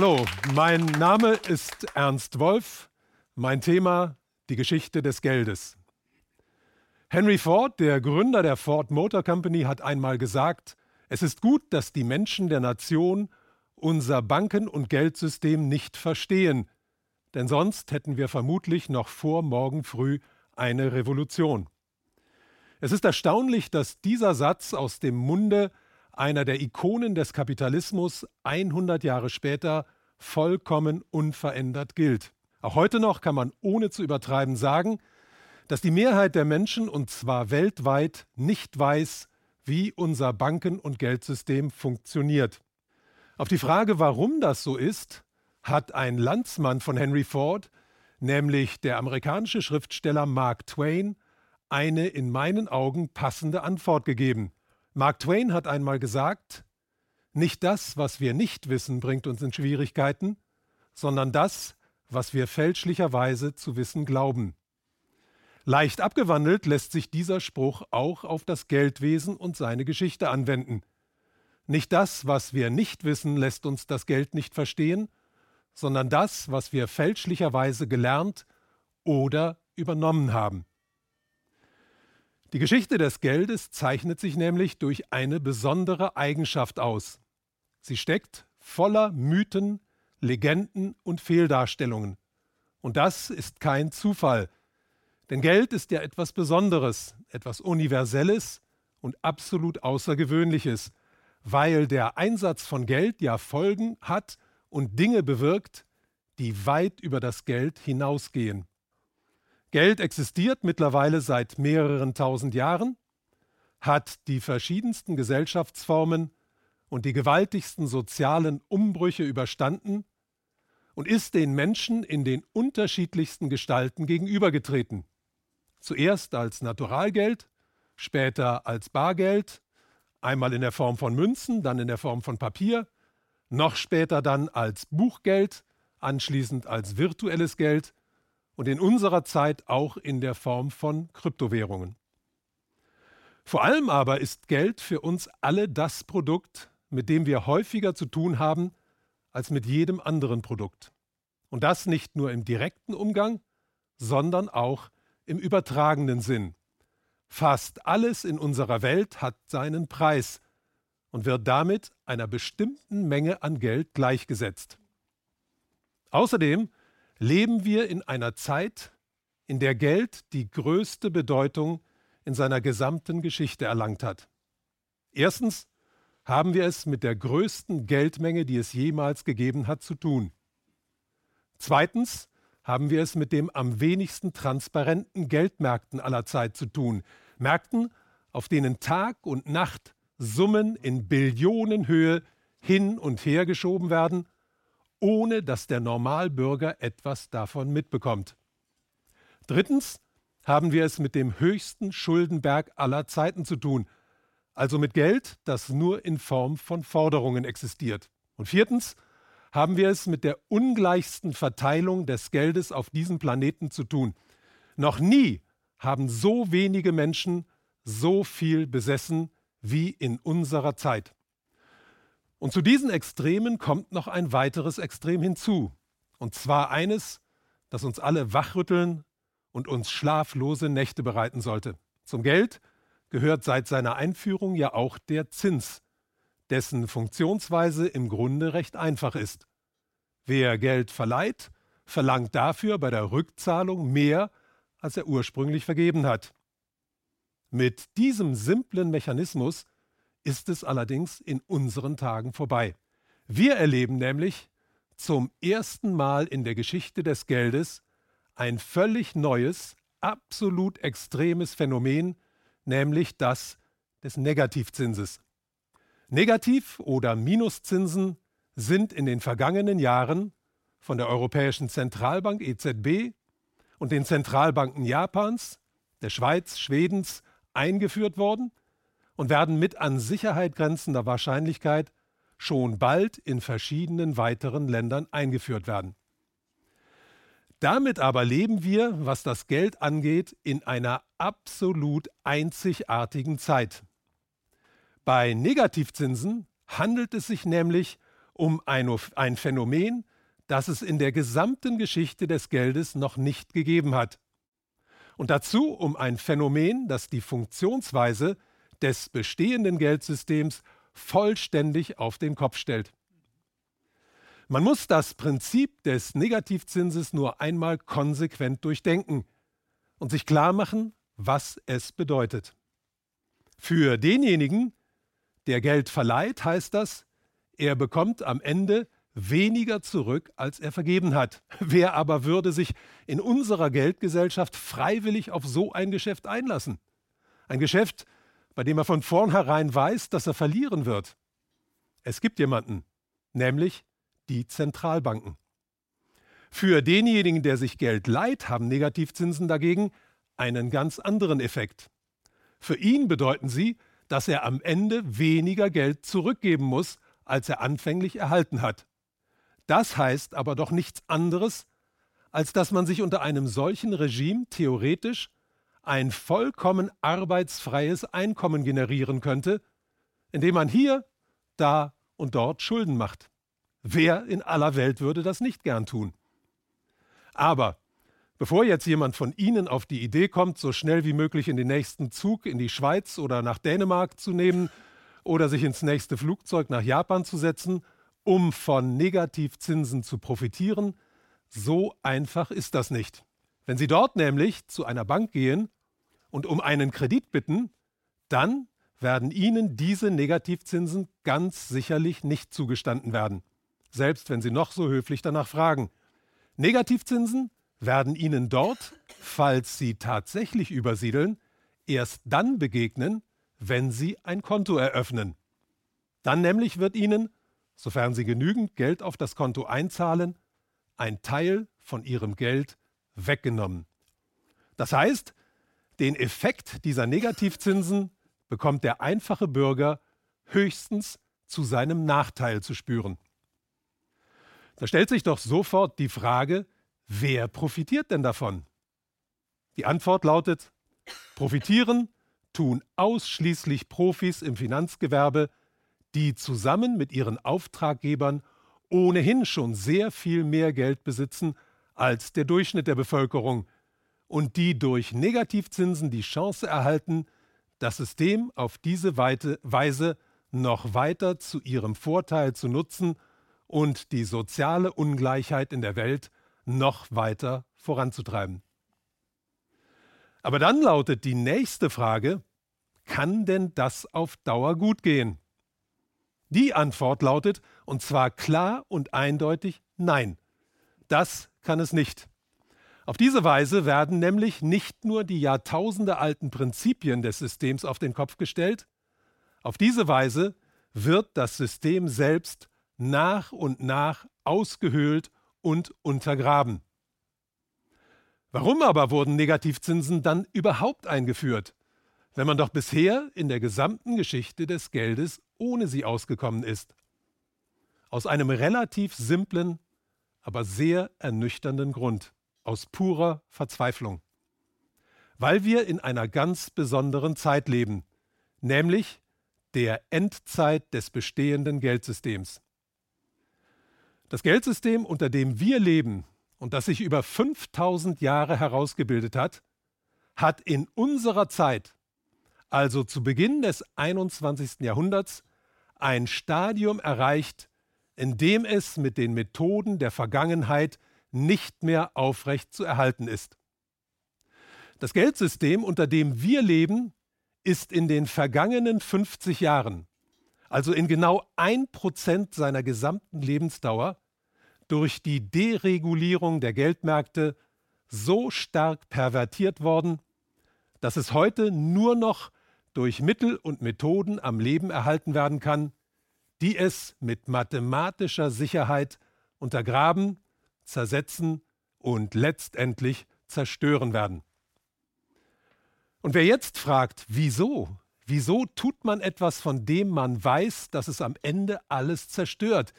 Hallo, mein Name ist Ernst Wolf. Mein Thema die Geschichte des Geldes. Henry Ford, der Gründer der Ford Motor Company, hat einmal gesagt, es ist gut, dass die Menschen der Nation unser Banken- und Geldsystem nicht verstehen, denn sonst hätten wir vermutlich noch vor morgen früh eine Revolution. Es ist erstaunlich, dass dieser Satz aus dem Munde einer der Ikonen des Kapitalismus 100 Jahre später vollkommen unverändert gilt. Auch heute noch kann man ohne zu übertreiben sagen, dass die Mehrheit der Menschen, und zwar weltweit, nicht weiß, wie unser Banken- und Geldsystem funktioniert. Auf die Frage, warum das so ist, hat ein Landsmann von Henry Ford, nämlich der amerikanische Schriftsteller Mark Twain, eine in meinen Augen passende Antwort gegeben. Mark Twain hat einmal gesagt, nicht das, was wir nicht wissen, bringt uns in Schwierigkeiten, sondern das, was wir fälschlicherweise zu wissen glauben. Leicht abgewandelt lässt sich dieser Spruch auch auf das Geldwesen und seine Geschichte anwenden. Nicht das, was wir nicht wissen, lässt uns das Geld nicht verstehen, sondern das, was wir fälschlicherweise gelernt oder übernommen haben. Die Geschichte des Geldes zeichnet sich nämlich durch eine besondere Eigenschaft aus. Sie steckt voller Mythen, Legenden und Fehldarstellungen. Und das ist kein Zufall, denn Geld ist ja etwas Besonderes, etwas Universelles und absolut Außergewöhnliches, weil der Einsatz von Geld ja Folgen hat und Dinge bewirkt, die weit über das Geld hinausgehen. Geld existiert mittlerweile seit mehreren tausend Jahren, hat die verschiedensten Gesellschaftsformen und die gewaltigsten sozialen Umbrüche überstanden und ist den Menschen in den unterschiedlichsten Gestalten gegenübergetreten. Zuerst als Naturalgeld, später als Bargeld, einmal in der Form von Münzen, dann in der Form von Papier, noch später dann als Buchgeld, anschließend als virtuelles Geld und in unserer Zeit auch in der Form von Kryptowährungen. Vor allem aber ist Geld für uns alle das Produkt, mit dem wir häufiger zu tun haben als mit jedem anderen Produkt. Und das nicht nur im direkten Umgang, sondern auch im übertragenen Sinn. Fast alles in unserer Welt hat seinen Preis und wird damit einer bestimmten Menge an Geld gleichgesetzt. Außerdem leben wir in einer Zeit, in der Geld die größte Bedeutung in seiner gesamten Geschichte erlangt hat. Erstens haben wir es mit der größten Geldmenge, die es jemals gegeben hat, zu tun. Zweitens haben wir es mit dem am wenigsten transparenten Geldmärkten aller Zeit zu tun. Märkten, auf denen Tag und Nacht Summen in Billionenhöhe hin und her geschoben werden, ohne dass der Normalbürger etwas davon mitbekommt. Drittens haben wir es mit dem höchsten Schuldenberg aller Zeiten zu tun, also mit Geld, das nur in Form von Forderungen existiert. Und viertens haben wir es mit der ungleichsten Verteilung des Geldes auf diesem Planeten zu tun. Noch nie haben so wenige Menschen so viel besessen wie in unserer Zeit. Und zu diesen Extremen kommt noch ein weiteres Extrem hinzu. Und zwar eines, das uns alle wachrütteln und uns schlaflose Nächte bereiten sollte. Zum Geld gehört seit seiner Einführung ja auch der Zins, dessen Funktionsweise im Grunde recht einfach ist. Wer Geld verleiht, verlangt dafür bei der Rückzahlung mehr, als er ursprünglich vergeben hat. Mit diesem simplen Mechanismus ist es allerdings in unseren Tagen vorbei. Wir erleben nämlich zum ersten Mal in der Geschichte des Geldes ein völlig neues, absolut extremes Phänomen, nämlich das des Negativzinses. Negativ- oder Minuszinsen sind in den vergangenen Jahren von der Europäischen Zentralbank EZB und den Zentralbanken Japans, der Schweiz, Schwedens eingeführt worden und werden mit an Sicherheit grenzender Wahrscheinlichkeit schon bald in verschiedenen weiteren Ländern eingeführt werden. Damit aber leben wir, was das Geld angeht, in einer absolut einzigartigen Zeit. Bei Negativzinsen handelt es sich nämlich um ein, Phänomen, das es in der gesamten Geschichte des Geldes noch nicht gegeben hat. Und dazu um ein Phänomen, das die Funktionsweise des bestehenden Geldsystems vollständig auf den Kopf stellt. Man muss das Prinzip des Negativzinses nur einmal konsequent durchdenken und sich klar machen, was es bedeutet. Für denjenigen, der Geld verleiht, heißt das, er bekommt am Ende weniger zurück, als er vergeben hat. Wer aber würde sich in unserer Geldgesellschaft freiwillig auf so ein Geschäft einlassen? Ein Geschäft, bei dem er von vornherein weiß, dass er verlieren wird. Es gibt jemanden, nämlich die Zentralbanken. Für denjenigen, der sich Geld leiht, haben Negativzinsen dagegen einen ganz anderen Effekt. Für ihn bedeuten sie, dass er am Ende weniger Geld zurückgeben muss, als er anfänglich erhalten hat. Das heißt aber doch nichts anderes, als dass man sich unter einem solchen Regime theoretisch ein vollkommen arbeitsfreies Einkommen generieren könnte, indem man hier, da und dort Schulden macht. Wer in aller Welt würde das nicht gern tun? Aber bevor jetzt jemand von Ihnen auf die Idee kommt, so schnell wie möglich in den nächsten Zug in die Schweiz oder nach Dänemark zu nehmen oder sich ins nächste Flugzeug nach Japan zu setzen, um von Negativzinsen zu profitieren, so einfach ist das nicht. Wenn Sie dort nämlich zu einer Bank gehen und um einen Kredit bitten, dann werden Ihnen diese Negativzinsen ganz sicherlich nicht zugestanden werden selbst wenn Sie noch so höflich danach fragen. Negativzinsen werden Ihnen dort, falls Sie tatsächlich übersiedeln, erst dann begegnen, wenn Sie ein Konto eröffnen. Dann nämlich wird Ihnen, sofern Sie genügend Geld auf das Konto einzahlen, ein Teil von Ihrem Geld weggenommen. Das heißt, den Effekt dieser Negativzinsen bekommt der einfache Bürger höchstens zu seinem Nachteil zu spüren. Da stellt sich doch sofort die Frage, wer profitiert denn davon? Die Antwort lautet, profitieren tun ausschließlich Profis im Finanzgewerbe, die zusammen mit ihren Auftraggebern ohnehin schon sehr viel mehr Geld besitzen als der Durchschnitt der Bevölkerung und die durch Negativzinsen die Chance erhalten, das System auf diese Weise noch weiter zu ihrem Vorteil zu nutzen und die soziale Ungleichheit in der Welt noch weiter voranzutreiben. Aber dann lautet die nächste Frage, kann denn das auf Dauer gut gehen? Die Antwort lautet, und zwar klar und eindeutig, nein. Das kann es nicht. Auf diese Weise werden nämlich nicht nur die jahrtausendealten Prinzipien des Systems auf den Kopf gestellt, auf diese Weise wird das System selbst nach und nach ausgehöhlt und untergraben. Warum aber wurden Negativzinsen dann überhaupt eingeführt, wenn man doch bisher in der gesamten Geschichte des Geldes ohne sie ausgekommen ist? Aus einem relativ simplen, aber sehr ernüchternden Grund, aus purer Verzweiflung. Weil wir in einer ganz besonderen Zeit leben, nämlich der Endzeit des bestehenden Geldsystems. Das Geldsystem, unter dem wir leben und das sich über 5000 Jahre herausgebildet hat, hat in unserer Zeit, also zu Beginn des 21. Jahrhunderts, ein Stadium erreicht, in dem es mit den Methoden der Vergangenheit nicht mehr aufrecht zu erhalten ist. Das Geldsystem, unter dem wir leben, ist in den vergangenen 50 Jahren also in genau ein Prozent seiner gesamten Lebensdauer, durch die Deregulierung der Geldmärkte so stark pervertiert worden, dass es heute nur noch durch Mittel und Methoden am Leben erhalten werden kann, die es mit mathematischer Sicherheit untergraben, zersetzen und letztendlich zerstören werden. Und wer jetzt fragt, wieso, Wieso tut man etwas, von dem man weiß, dass es am Ende alles zerstört?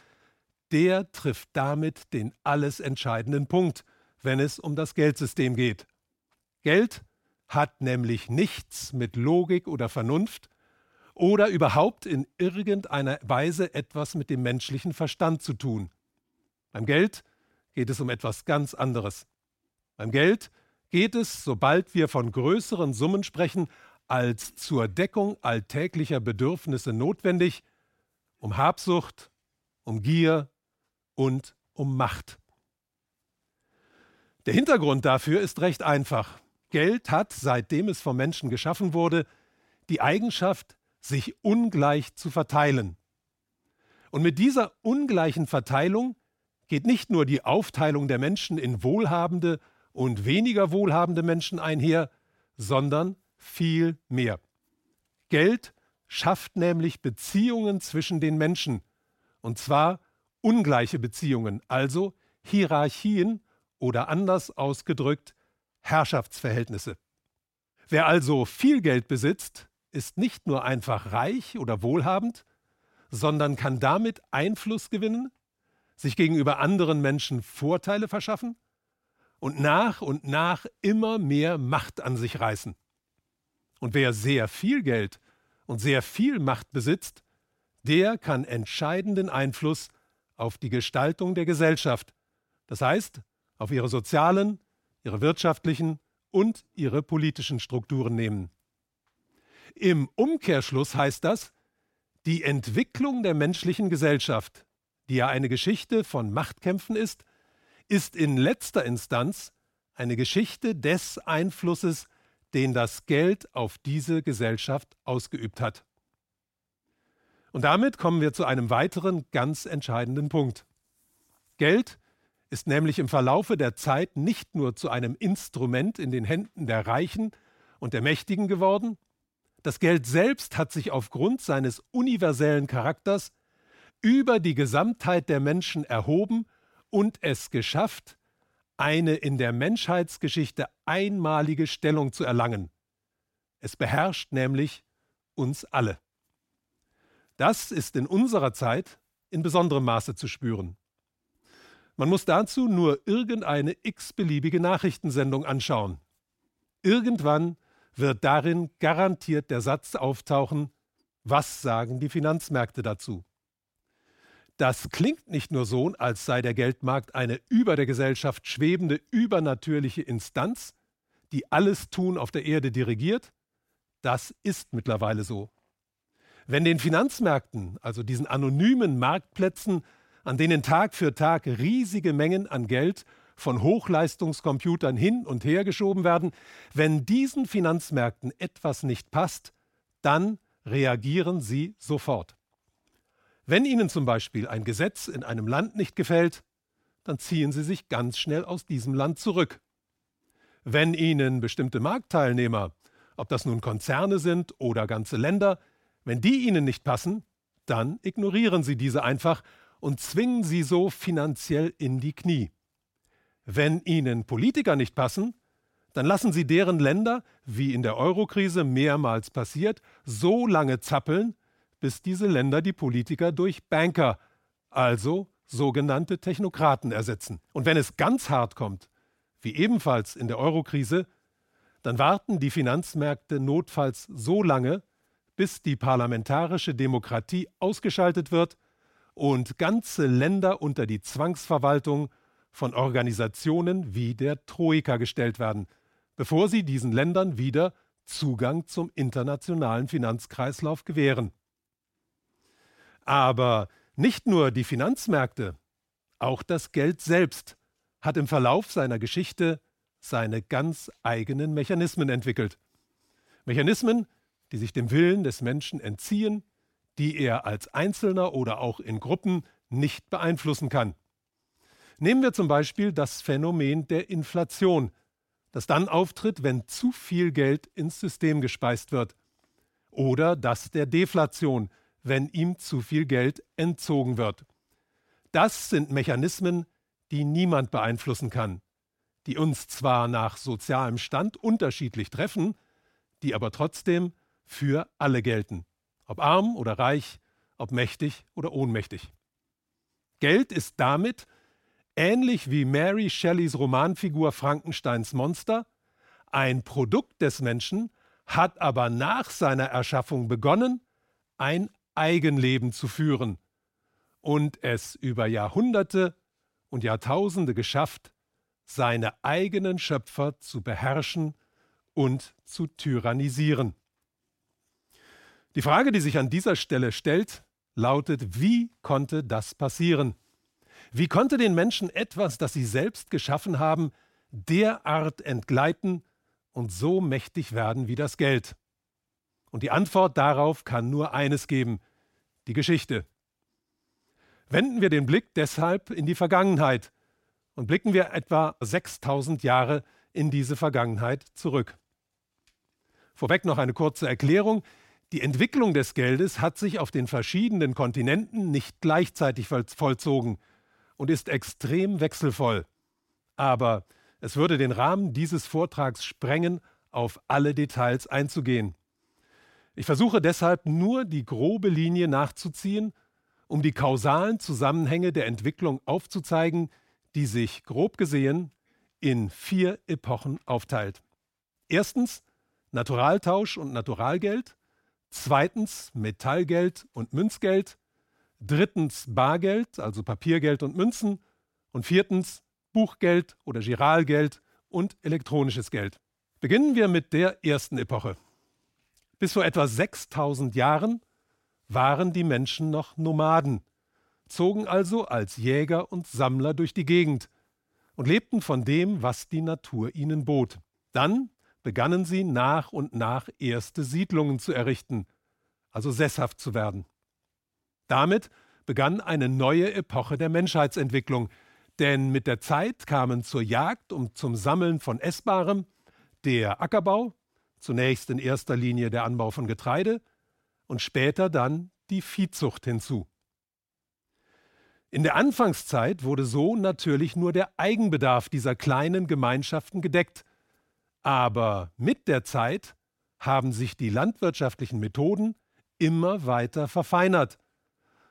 Der trifft damit den alles entscheidenden Punkt, wenn es um das Geldsystem geht. Geld hat nämlich nichts mit Logik oder Vernunft oder überhaupt in irgendeiner Weise etwas mit dem menschlichen Verstand zu tun. Beim Geld geht es um etwas ganz anderes. Beim Geld geht es, sobald wir von größeren Summen sprechen, als zur Deckung alltäglicher Bedürfnisse notwendig, um Habsucht, um Gier und um Macht. Der Hintergrund dafür ist recht einfach. Geld hat, seitdem es vom Menschen geschaffen wurde, die Eigenschaft, sich ungleich zu verteilen. Und mit dieser ungleichen Verteilung geht nicht nur die Aufteilung der Menschen in wohlhabende und weniger wohlhabende Menschen einher, sondern viel mehr. Geld schafft nämlich Beziehungen zwischen den Menschen, und zwar ungleiche Beziehungen, also Hierarchien oder anders ausgedrückt Herrschaftsverhältnisse. Wer also viel Geld besitzt, ist nicht nur einfach reich oder wohlhabend, sondern kann damit Einfluss gewinnen, sich gegenüber anderen Menschen Vorteile verschaffen und nach und nach immer mehr Macht an sich reißen. Und wer sehr viel Geld und sehr viel Macht besitzt, der kann entscheidenden Einfluss auf die Gestaltung der Gesellschaft, das heißt auf ihre sozialen, ihre wirtschaftlichen und ihre politischen Strukturen nehmen. Im Umkehrschluss heißt das, die Entwicklung der menschlichen Gesellschaft, die ja eine Geschichte von Machtkämpfen ist, ist in letzter Instanz eine Geschichte des Einflusses, den das Geld auf diese Gesellschaft ausgeübt hat. Und damit kommen wir zu einem weiteren ganz entscheidenden Punkt. Geld ist nämlich im Verlaufe der Zeit nicht nur zu einem Instrument in den Händen der Reichen und der Mächtigen geworden, das Geld selbst hat sich aufgrund seines universellen Charakters über die Gesamtheit der Menschen erhoben und es geschafft, eine in der Menschheitsgeschichte einmalige Stellung zu erlangen. Es beherrscht nämlich uns alle. Das ist in unserer Zeit in besonderem Maße zu spüren. Man muss dazu nur irgendeine x-beliebige Nachrichtensendung anschauen. Irgendwann wird darin garantiert der Satz auftauchen, was sagen die Finanzmärkte dazu? Das klingt nicht nur so, als sei der Geldmarkt eine über der Gesellschaft schwebende übernatürliche Instanz, die alles Tun auf der Erde dirigiert. Das ist mittlerweile so. Wenn den Finanzmärkten, also diesen anonymen Marktplätzen, an denen Tag für Tag riesige Mengen an Geld von Hochleistungscomputern hin und her geschoben werden, wenn diesen Finanzmärkten etwas nicht passt, dann reagieren sie sofort. Wenn Ihnen zum Beispiel ein Gesetz in einem Land nicht gefällt, dann ziehen Sie sich ganz schnell aus diesem Land zurück. Wenn Ihnen bestimmte Marktteilnehmer, ob das nun Konzerne sind oder ganze Länder, wenn die Ihnen nicht passen, dann ignorieren Sie diese einfach und zwingen sie so finanziell in die Knie. Wenn Ihnen Politiker nicht passen, dann lassen Sie deren Länder, wie in der Eurokrise mehrmals passiert, so lange zappeln, bis diese Länder die Politiker durch Banker, also sogenannte Technokraten, ersetzen. Und wenn es ganz hart kommt, wie ebenfalls in der Eurokrise, dann warten die Finanzmärkte notfalls so lange, bis die parlamentarische Demokratie ausgeschaltet wird und ganze Länder unter die Zwangsverwaltung von Organisationen wie der Troika gestellt werden, bevor sie diesen Ländern wieder Zugang zum internationalen Finanzkreislauf gewähren. Aber nicht nur die Finanzmärkte, auch das Geld selbst hat im Verlauf seiner Geschichte seine ganz eigenen Mechanismen entwickelt. Mechanismen, die sich dem Willen des Menschen entziehen, die er als Einzelner oder auch in Gruppen nicht beeinflussen kann. Nehmen wir zum Beispiel das Phänomen der Inflation, das dann auftritt, wenn zu viel Geld ins System gespeist wird. Oder das der Deflation, wenn ihm zu viel Geld entzogen wird. Das sind Mechanismen, die niemand beeinflussen kann, die uns zwar nach sozialem Stand unterschiedlich treffen, die aber trotzdem für alle gelten, ob arm oder reich, ob mächtig oder ohnmächtig. Geld ist damit, ähnlich wie Mary Shelleys Romanfigur Frankensteins Monster, ein Produkt des Menschen, hat aber nach seiner Erschaffung begonnen, ein Eigenleben zu führen und es über Jahrhunderte und Jahrtausende geschafft, seine eigenen Schöpfer zu beherrschen und zu tyrannisieren. Die Frage, die sich an dieser Stelle stellt, lautet, wie konnte das passieren? Wie konnte den Menschen etwas, das sie selbst geschaffen haben, derart entgleiten und so mächtig werden wie das Geld? Und die Antwort darauf kann nur eines geben, die Geschichte. Wenden wir den Blick deshalb in die Vergangenheit und blicken wir etwa 6000 Jahre in diese Vergangenheit zurück. Vorweg noch eine kurze Erklärung. Die Entwicklung des Geldes hat sich auf den verschiedenen Kontinenten nicht gleichzeitig vollzogen und ist extrem wechselvoll. Aber es würde den Rahmen dieses Vortrags sprengen, auf alle Details einzugehen. Ich versuche deshalb nur die grobe Linie nachzuziehen, um die kausalen Zusammenhänge der Entwicklung aufzuzeigen, die sich grob gesehen in vier Epochen aufteilt. Erstens Naturaltausch und Naturalgeld, zweitens Metallgeld und Münzgeld, drittens Bargeld, also Papiergeld und Münzen und viertens Buchgeld oder Giralgeld und elektronisches Geld. Beginnen wir mit der ersten Epoche. Bis vor etwa 6000 Jahren waren die Menschen noch Nomaden, zogen also als Jäger und Sammler durch die Gegend und lebten von dem, was die Natur ihnen bot. Dann begannen sie nach und nach erste Siedlungen zu errichten, also sesshaft zu werden. Damit begann eine neue Epoche der Menschheitsentwicklung, denn mit der Zeit kamen zur Jagd und zum Sammeln von Essbarem der Ackerbau, zunächst in erster Linie der Anbau von Getreide und später dann die Viehzucht hinzu. In der Anfangszeit wurde so natürlich nur der Eigenbedarf dieser kleinen Gemeinschaften gedeckt, aber mit der Zeit haben sich die landwirtschaftlichen Methoden immer weiter verfeinert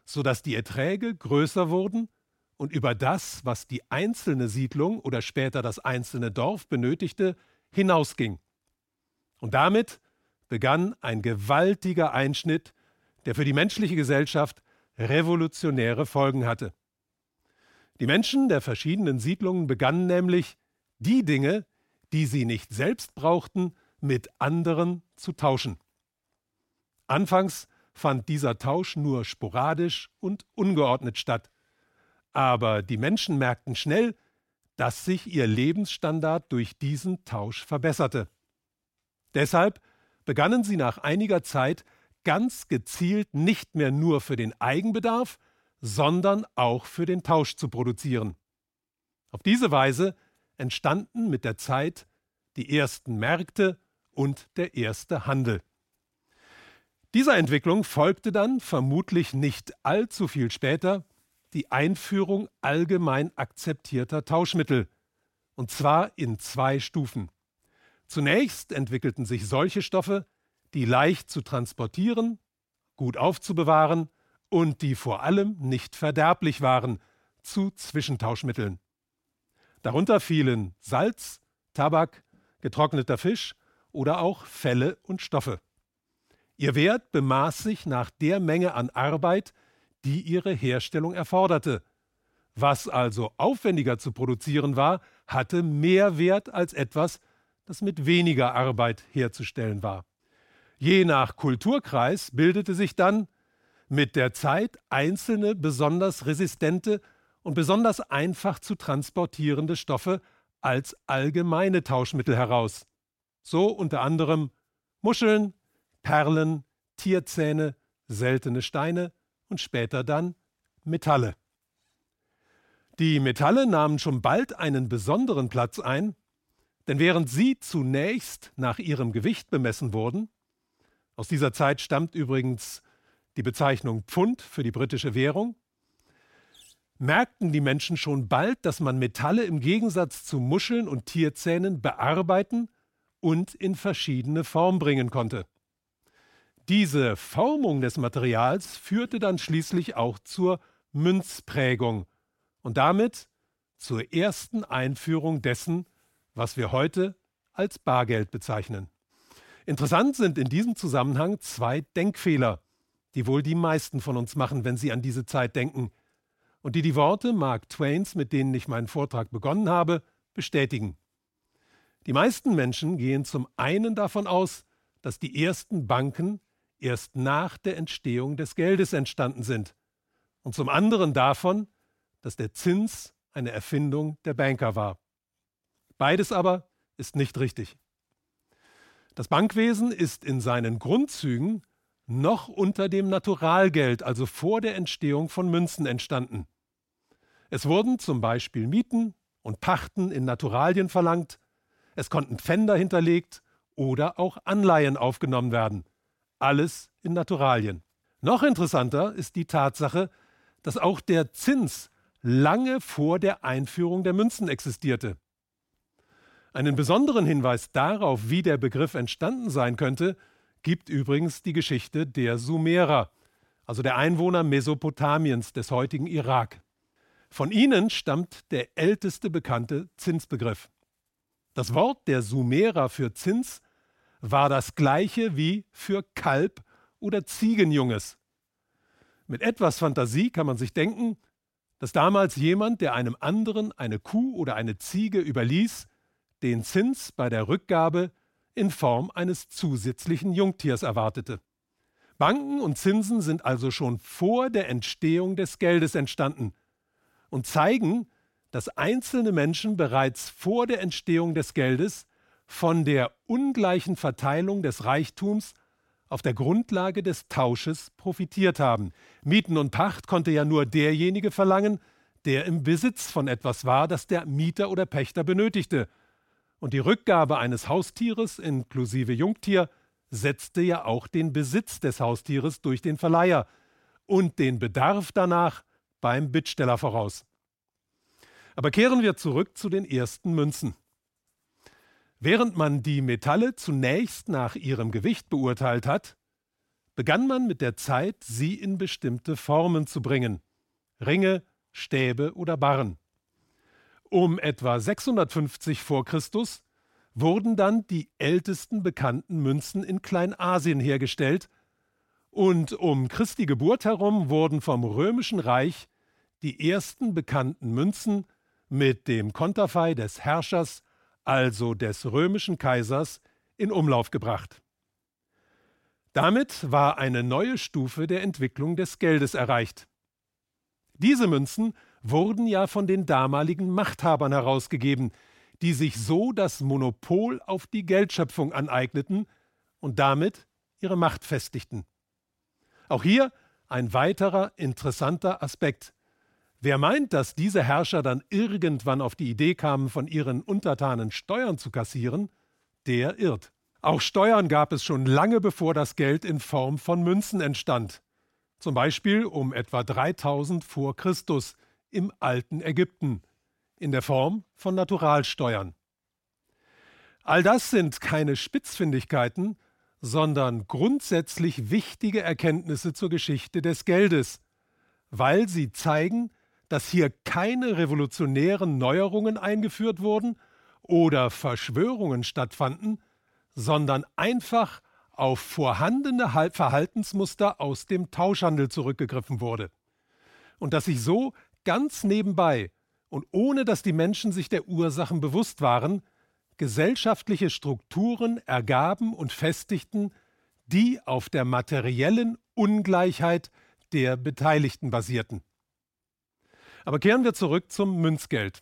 sodass die Erträge größer wurden und über das, was die einzelne Siedlung oder später das einzelne Dorf benötigte, hinausging. Und damit begann ein gewaltiger Einschnitt, der für die menschliche Gesellschaft revolutionäre Folgen hatte. Die Menschen der verschiedenen Siedlungen begannen nämlich, die Dinge, die sie nicht selbst brauchten, mit anderen zu tauschen. Anfangs fand dieser Tausch nur sporadisch und ungeordnet statt. Aber die Menschen merkten schnell, dass sich ihr Lebensstandard durch diesen Tausch verbesserte. Deshalb begannen sie nach einiger Zeit ganz gezielt nicht mehr nur für den Eigenbedarf, sondern auch für den Tausch zu produzieren. Auf diese Weise entstanden mit der Zeit die ersten Märkte und der erste Handel. Dieser Entwicklung folgte dann, vermutlich nicht allzu viel später, die Einführung allgemein akzeptierter Tauschmittel, und zwar in zwei Stufen. Zunächst entwickelten sich solche Stoffe, die leicht zu transportieren, gut aufzubewahren und die vor allem nicht verderblich waren, zu Zwischentauschmitteln. Darunter fielen Salz, Tabak, getrockneter Fisch oder auch Felle und Stoffe. Ihr Wert bemaß sich nach der Menge an Arbeit, die ihre Herstellung erforderte. Was also aufwendiger zu produzieren war, hatte mehr Wert als etwas, das mit weniger Arbeit herzustellen war. Je nach Kulturkreis bildete sich dann mit der Zeit einzelne besonders resistente und besonders einfach zu transportierende Stoffe als allgemeine Tauschmittel heraus. So unter anderem Muscheln, Perlen, Tierzähne, seltene Steine und später dann Metalle. Die Metalle nahmen schon bald einen besonderen Platz ein, denn während sie zunächst nach ihrem Gewicht bemessen wurden, aus dieser Zeit stammt übrigens die Bezeichnung Pfund für die britische Währung, merkten die Menschen schon bald, dass man Metalle im Gegensatz zu Muscheln und Tierzähnen bearbeiten und in verschiedene Form bringen konnte. Diese Formung des Materials führte dann schließlich auch zur Münzprägung und damit zur ersten Einführung dessen, was wir heute als Bargeld bezeichnen. Interessant sind in diesem Zusammenhang zwei Denkfehler, die wohl die meisten von uns machen, wenn sie an diese Zeit denken, und die die Worte Mark Twains, mit denen ich meinen Vortrag begonnen habe, bestätigen. Die meisten Menschen gehen zum einen davon aus, dass die ersten Banken erst nach der Entstehung des Geldes entstanden sind, und zum anderen davon, dass der Zins eine Erfindung der Banker war. Beides aber ist nicht richtig. Das Bankwesen ist in seinen Grundzügen noch unter dem Naturalgeld, also vor der Entstehung von Münzen, entstanden. Es wurden zum Beispiel Mieten und Pachten in Naturalien verlangt, es konnten Pfänder hinterlegt oder auch Anleihen aufgenommen werden. Alles in Naturalien. Noch interessanter ist die Tatsache, dass auch der Zins lange vor der Einführung der Münzen existierte. Einen besonderen Hinweis darauf, wie der Begriff entstanden sein könnte, gibt übrigens die Geschichte der Sumerer, also der Einwohner Mesopotamiens des heutigen Irak. Von ihnen stammt der älteste bekannte Zinsbegriff. Das Wort der Sumerer für Zins war das gleiche wie für Kalb oder Ziegenjunges. Mit etwas Fantasie kann man sich denken, dass damals jemand, der einem anderen eine Kuh oder eine Ziege überließ, den Zins bei der Rückgabe in Form eines zusätzlichen Jungtiers erwartete. Banken und Zinsen sind also schon vor der Entstehung des Geldes entstanden und zeigen, dass einzelne Menschen bereits vor der Entstehung des Geldes von der ungleichen Verteilung des Reichtums auf der Grundlage des Tausches profitiert haben. Mieten und Pacht konnte ja nur derjenige verlangen, der im Besitz von etwas war, das der Mieter oder Pächter benötigte. Und die Rückgabe eines Haustieres inklusive Jungtier setzte ja auch den Besitz des Haustieres durch den Verleiher und den Bedarf danach beim Bittsteller voraus. Aber kehren wir zurück zu den ersten Münzen. Während man die Metalle zunächst nach ihrem Gewicht beurteilt hat, begann man mit der Zeit, sie in bestimmte Formen zu bringen Ringe, Stäbe oder Barren. Um etwa 650 vor Christus wurden dann die ältesten bekannten Münzen in Kleinasien hergestellt, und um Christi Geburt herum wurden vom römischen Reich die ersten bekannten Münzen mit dem Konterfei des Herrschers also des römischen Kaisers, in Umlauf gebracht. Damit war eine neue Stufe der Entwicklung des Geldes erreicht. Diese Münzen wurden ja von den damaligen Machthabern herausgegeben, die sich so das Monopol auf die Geldschöpfung aneigneten und damit ihre Macht festigten. Auch hier ein weiterer interessanter Aspekt. Wer meint, dass diese Herrscher dann irgendwann auf die Idee kamen, von ihren Untertanen Steuern zu kassieren, der irrt. Auch Steuern gab es schon lange bevor das Geld in Form von Münzen entstand. Zum Beispiel um etwa 3000 vor Christus im alten Ägypten, in der Form von Naturalsteuern. All das sind keine Spitzfindigkeiten, sondern grundsätzlich wichtige Erkenntnisse zur Geschichte des Geldes, weil sie zeigen, dass hier keine revolutionären Neuerungen eingeführt wurden oder Verschwörungen stattfanden, sondern einfach auf vorhandene Verhaltensmuster aus dem Tauschhandel zurückgegriffen wurde. Und dass sich so ganz nebenbei und ohne dass die Menschen sich der Ursachen bewusst waren, gesellschaftliche Strukturen ergaben und festigten, die auf der materiellen Ungleichheit der Beteiligten basierten. Aber kehren wir zurück zum Münzgeld.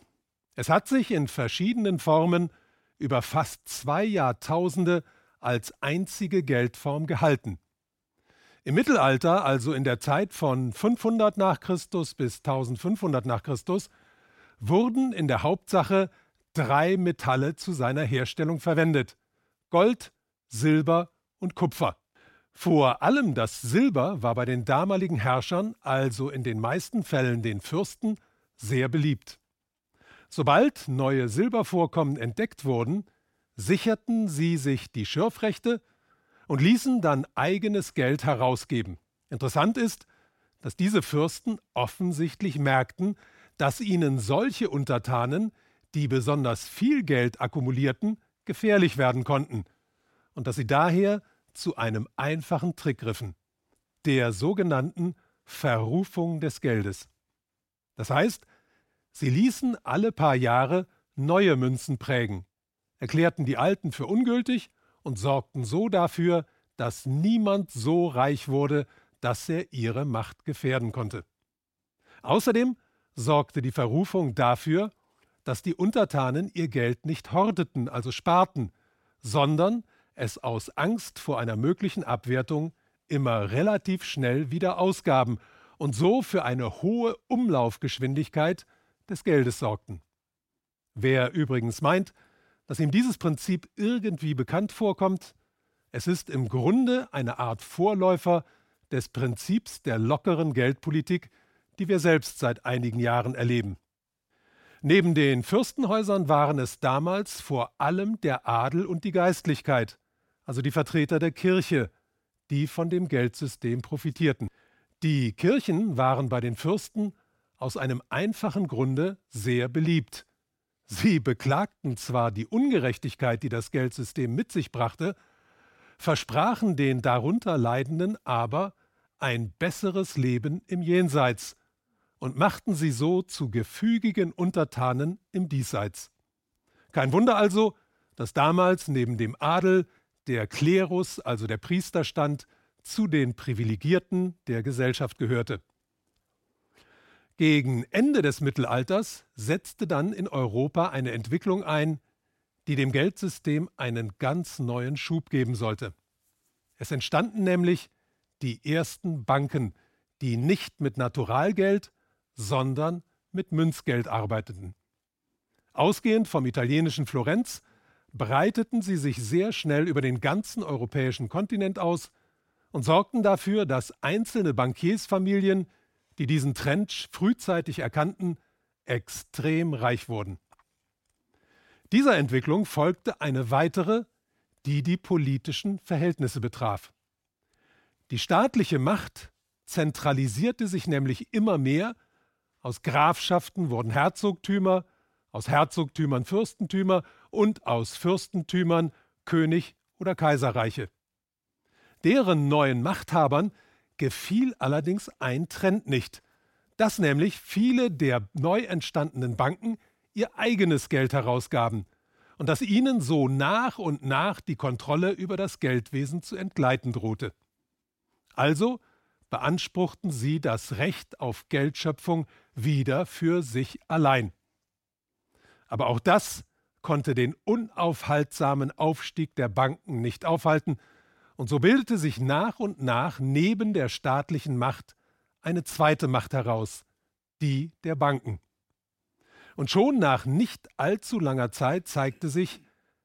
Es hat sich in verschiedenen Formen über fast zwei Jahrtausende als einzige Geldform gehalten. Im Mittelalter, also in der Zeit von 500 nach Christus bis 1500 nach Christus, wurden in der Hauptsache drei Metalle zu seiner Herstellung verwendet: Gold, Silber und Kupfer. Vor allem das Silber war bei den damaligen Herrschern, also in den meisten Fällen den Fürsten, sehr beliebt. Sobald neue Silbervorkommen entdeckt wurden, sicherten sie sich die Schürfrechte und ließen dann eigenes Geld herausgeben. Interessant ist, dass diese Fürsten offensichtlich merkten, dass ihnen solche Untertanen, die besonders viel Geld akkumulierten, gefährlich werden konnten und dass sie daher zu einem einfachen Trick griffen. der sogenannten Verrufung des Geldes. Das heißt, sie ließen alle paar Jahre neue Münzen prägen, erklärten die alten für ungültig und sorgten so dafür, dass niemand so reich wurde, dass er ihre Macht gefährden konnte. Außerdem sorgte die Verrufung dafür, dass die Untertanen ihr Geld nicht horteten, also sparten, sondern es aus Angst vor einer möglichen Abwertung immer relativ schnell wieder ausgaben und so für eine hohe Umlaufgeschwindigkeit des Geldes sorgten. Wer übrigens meint, dass ihm dieses Prinzip irgendwie bekannt vorkommt, es ist im Grunde eine Art Vorläufer des Prinzips der lockeren Geldpolitik, die wir selbst seit einigen Jahren erleben. Neben den Fürstenhäusern waren es damals vor allem der Adel und die Geistlichkeit, also die Vertreter der Kirche, die von dem Geldsystem profitierten. Die Kirchen waren bei den Fürsten aus einem einfachen Grunde sehr beliebt. Sie beklagten zwar die Ungerechtigkeit, die das Geldsystem mit sich brachte, versprachen den darunter Leidenden aber ein besseres Leben im Jenseits und machten sie so zu gefügigen Untertanen im Diesseits. Kein Wunder also, dass damals neben dem Adel der Klerus, also der Priesterstand, zu den Privilegierten der Gesellschaft gehörte. Gegen Ende des Mittelalters setzte dann in Europa eine Entwicklung ein, die dem Geldsystem einen ganz neuen Schub geben sollte. Es entstanden nämlich die ersten Banken, die nicht mit Naturalgeld, sondern mit Münzgeld arbeiteten. Ausgehend vom italienischen Florenz breiteten sie sich sehr schnell über den ganzen europäischen Kontinent aus und sorgten dafür, dass einzelne Bankiersfamilien, die diesen Trend frühzeitig erkannten, extrem reich wurden. Dieser Entwicklung folgte eine weitere, die die politischen Verhältnisse betraf. Die staatliche Macht zentralisierte sich nämlich immer mehr, aus Grafschaften wurden Herzogtümer, aus Herzogtümern Fürstentümer und aus Fürstentümern König oder Kaiserreiche. Deren neuen Machthabern gefiel allerdings ein Trend nicht, dass nämlich viele der neu entstandenen Banken ihr eigenes Geld herausgaben und dass ihnen so nach und nach die Kontrolle über das Geldwesen zu entgleiten drohte. Also beanspruchten sie das Recht auf Geldschöpfung wieder für sich allein. Aber auch das konnte den unaufhaltsamen Aufstieg der Banken nicht aufhalten, und so bildete sich nach und nach neben der staatlichen Macht eine zweite Macht heraus, die der Banken. Und schon nach nicht allzu langer Zeit zeigte sich,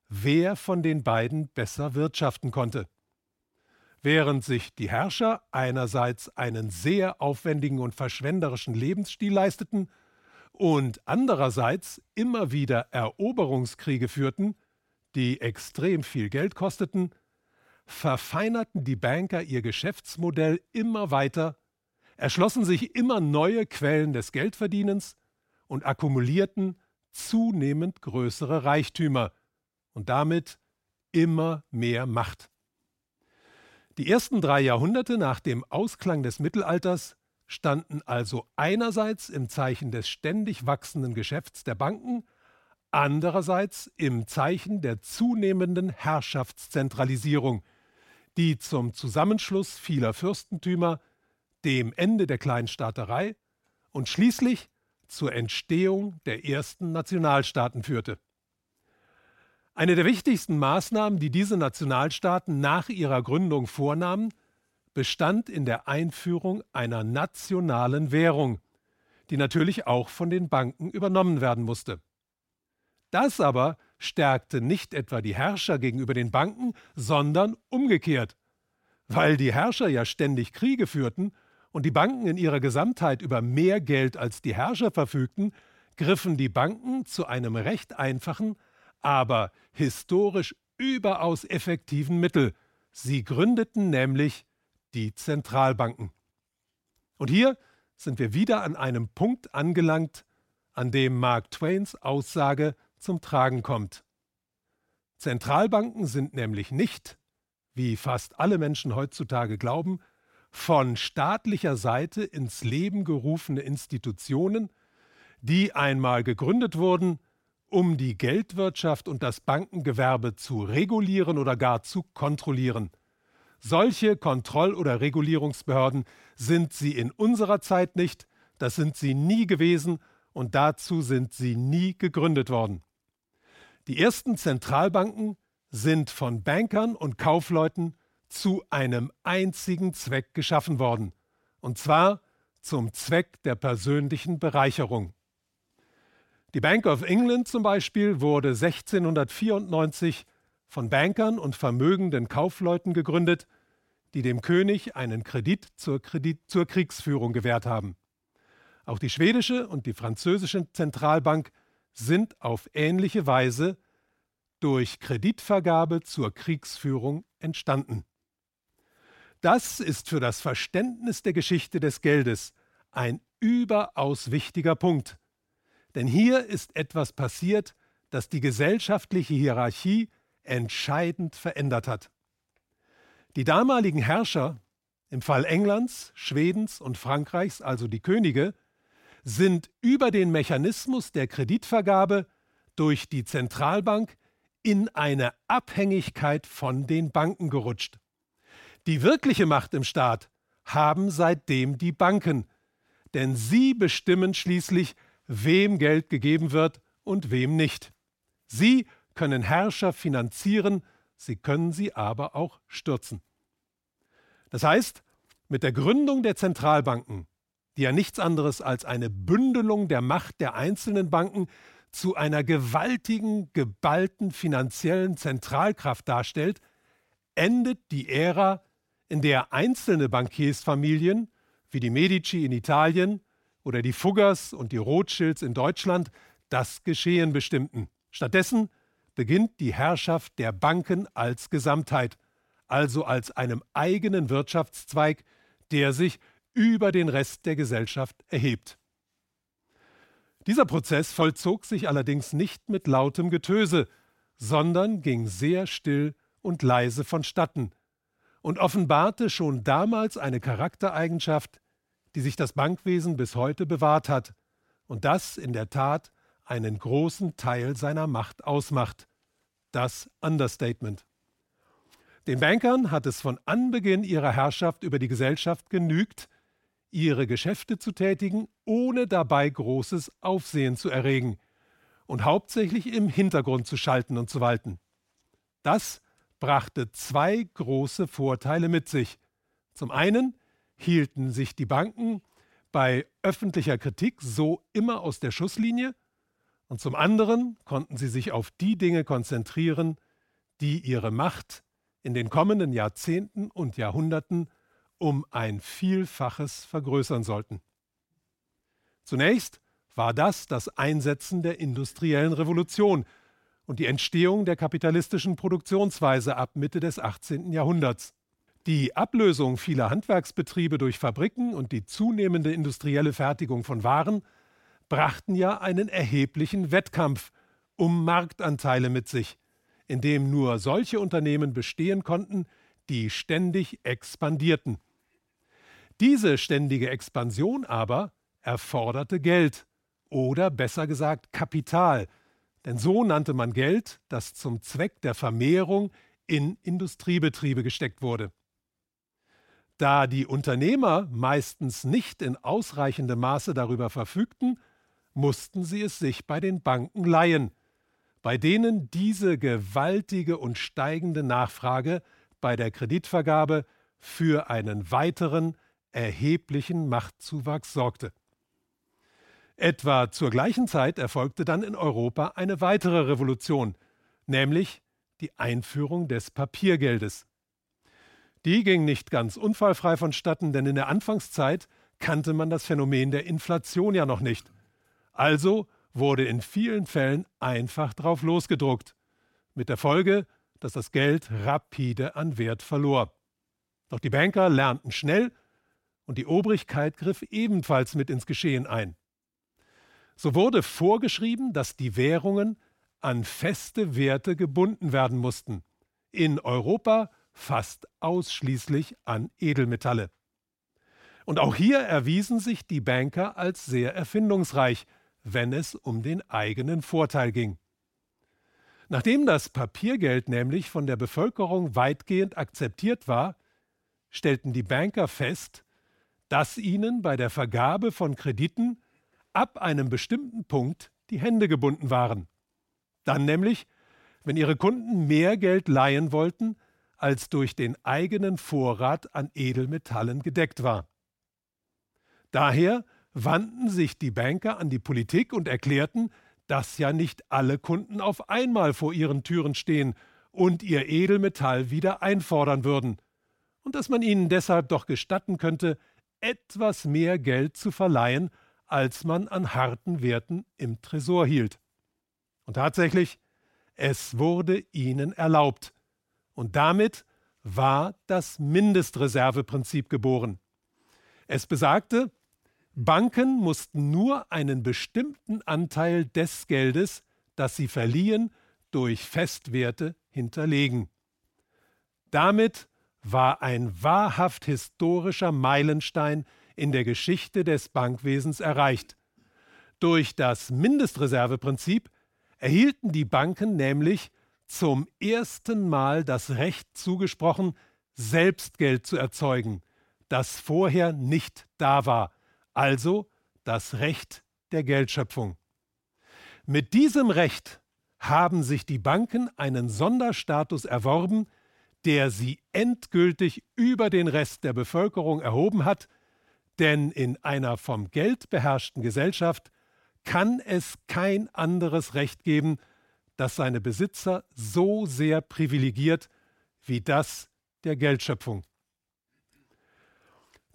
wer von den beiden besser wirtschaften konnte. Während sich die Herrscher einerseits einen sehr aufwendigen und verschwenderischen Lebensstil leisteten und andererseits immer wieder Eroberungskriege führten, die extrem viel Geld kosteten, verfeinerten die Banker ihr Geschäftsmodell immer weiter, erschlossen sich immer neue Quellen des Geldverdienens und akkumulierten zunehmend größere Reichtümer und damit immer mehr Macht. Die ersten drei Jahrhunderte nach dem Ausklang des Mittelalters standen also einerseits im Zeichen des ständig wachsenden Geschäfts der Banken, andererseits im Zeichen der zunehmenden Herrschaftszentralisierung, die zum Zusammenschluss vieler Fürstentümer, dem Ende der Kleinstaaterei und schließlich zur Entstehung der ersten Nationalstaaten führte. Eine der wichtigsten Maßnahmen, die diese Nationalstaaten nach ihrer Gründung vornahmen, bestand in der Einführung einer nationalen Währung, die natürlich auch von den Banken übernommen werden musste. Das aber stärkte nicht etwa die Herrscher gegenüber den Banken, sondern umgekehrt. Weil die Herrscher ja ständig Kriege führten und die Banken in ihrer Gesamtheit über mehr Geld als die Herrscher verfügten, griffen die Banken zu einem recht einfachen, aber historisch überaus effektiven Mittel. Sie gründeten nämlich die Zentralbanken. Und hier sind wir wieder an einem Punkt angelangt, an dem Mark Twains Aussage zum Tragen kommt. Zentralbanken sind nämlich nicht, wie fast alle Menschen heutzutage glauben, von staatlicher Seite ins Leben gerufene Institutionen, die einmal gegründet wurden, um die Geldwirtschaft und das Bankengewerbe zu regulieren oder gar zu kontrollieren. Solche Kontroll- oder Regulierungsbehörden sind sie in unserer Zeit nicht, das sind sie nie gewesen und dazu sind sie nie gegründet worden. Die ersten Zentralbanken sind von Bankern und Kaufleuten zu einem einzigen Zweck geschaffen worden, und zwar zum Zweck der persönlichen Bereicherung. Die Bank of England zum Beispiel wurde 1694 von Bankern und vermögenden Kaufleuten gegründet, die dem König einen Kredit zur, Kredit zur Kriegsführung gewährt haben. Auch die schwedische und die französische Zentralbank sind auf ähnliche Weise durch Kreditvergabe zur Kriegsführung entstanden. Das ist für das Verständnis der Geschichte des Geldes ein überaus wichtiger Punkt. Denn hier ist etwas passiert, das die gesellschaftliche Hierarchie entscheidend verändert hat. Die damaligen Herrscher, im Fall Englands, Schwedens und Frankreichs, also die Könige, sind über den Mechanismus der Kreditvergabe durch die Zentralbank in eine Abhängigkeit von den Banken gerutscht. Die wirkliche Macht im Staat haben seitdem die Banken, denn sie bestimmen schließlich, wem Geld gegeben wird und wem nicht. Sie können Herrscher finanzieren, sie können sie aber auch stürzen. Das heißt, mit der Gründung der Zentralbanken, die ja nichts anderes als eine Bündelung der Macht der einzelnen Banken zu einer gewaltigen, geballten finanziellen Zentralkraft darstellt, endet die Ära, in der einzelne Bankiersfamilien wie die Medici in Italien oder die Fuggers und die Rothschilds in Deutschland das Geschehen bestimmten. Stattdessen beginnt die Herrschaft der Banken als Gesamtheit, also als einem eigenen Wirtschaftszweig, der sich über den Rest der Gesellschaft erhebt. Dieser Prozess vollzog sich allerdings nicht mit lautem Getöse, sondern ging sehr still und leise vonstatten und offenbarte schon damals eine Charaktereigenschaft, die sich das Bankwesen bis heute bewahrt hat und das in der Tat einen großen Teil seiner Macht ausmacht, das Understatement. Den Bankern hat es von Anbeginn ihrer Herrschaft über die Gesellschaft genügt, ihre Geschäfte zu tätigen, ohne dabei großes Aufsehen zu erregen und hauptsächlich im Hintergrund zu schalten und zu walten. Das brachte zwei große Vorteile mit sich. Zum einen hielten sich die Banken bei öffentlicher Kritik so immer aus der Schusslinie und zum anderen konnten sie sich auf die Dinge konzentrieren, die ihre Macht in den kommenden Jahrzehnten und Jahrhunderten um ein Vielfaches vergrößern sollten. Zunächst war das das Einsetzen der industriellen Revolution und die Entstehung der kapitalistischen Produktionsweise ab Mitte des 18. Jahrhunderts. Die Ablösung vieler Handwerksbetriebe durch Fabriken und die zunehmende industrielle Fertigung von Waren brachten ja einen erheblichen Wettkampf um Marktanteile mit sich, in dem nur solche Unternehmen bestehen konnten, die ständig expandierten. Diese ständige Expansion aber erforderte Geld oder besser gesagt Kapital, denn so nannte man Geld, das zum Zweck der Vermehrung in Industriebetriebe gesteckt wurde. Da die Unternehmer meistens nicht in ausreichendem Maße darüber verfügten, mussten sie es sich bei den Banken leihen, bei denen diese gewaltige und steigende Nachfrage bei der Kreditvergabe für einen weiteren erheblichen Machtzuwachs sorgte. Etwa zur gleichen Zeit erfolgte dann in Europa eine weitere Revolution, nämlich die Einführung des Papiergeldes. Die ging nicht ganz unfallfrei vonstatten, denn in der Anfangszeit kannte man das Phänomen der Inflation ja noch nicht. Also wurde in vielen Fällen einfach drauf losgedruckt, mit der Folge, dass das Geld rapide an Wert verlor. Doch die Banker lernten schnell und die Obrigkeit griff ebenfalls mit ins Geschehen ein. So wurde vorgeschrieben, dass die Währungen an feste Werte gebunden werden mussten. In Europa fast ausschließlich an Edelmetalle. Und auch hier erwiesen sich die Banker als sehr erfindungsreich, wenn es um den eigenen Vorteil ging. Nachdem das Papiergeld nämlich von der Bevölkerung weitgehend akzeptiert war, stellten die Banker fest, dass ihnen bei der Vergabe von Krediten ab einem bestimmten Punkt die Hände gebunden waren. Dann nämlich, wenn ihre Kunden mehr Geld leihen wollten, als durch den eigenen Vorrat an Edelmetallen gedeckt war. Daher wandten sich die Banker an die Politik und erklärten, dass ja nicht alle Kunden auf einmal vor ihren Türen stehen und ihr Edelmetall wieder einfordern würden, und dass man ihnen deshalb doch gestatten könnte, etwas mehr Geld zu verleihen, als man an harten Werten im Tresor hielt. Und tatsächlich, es wurde ihnen erlaubt. Und damit war das Mindestreserveprinzip geboren. Es besagte, Banken mussten nur einen bestimmten Anteil des Geldes, das sie verliehen, durch Festwerte hinterlegen. Damit war ein wahrhaft historischer Meilenstein in der Geschichte des Bankwesens erreicht. Durch das Mindestreserveprinzip erhielten die Banken nämlich zum ersten Mal das Recht zugesprochen, selbst Geld zu erzeugen, das vorher nicht da war, also das Recht der Geldschöpfung. Mit diesem Recht haben sich die Banken einen Sonderstatus erworben, der sie endgültig über den Rest der Bevölkerung erhoben hat, denn in einer vom Geld beherrschten Gesellschaft kann es kein anderes Recht geben, das seine Besitzer so sehr privilegiert wie das der Geldschöpfung.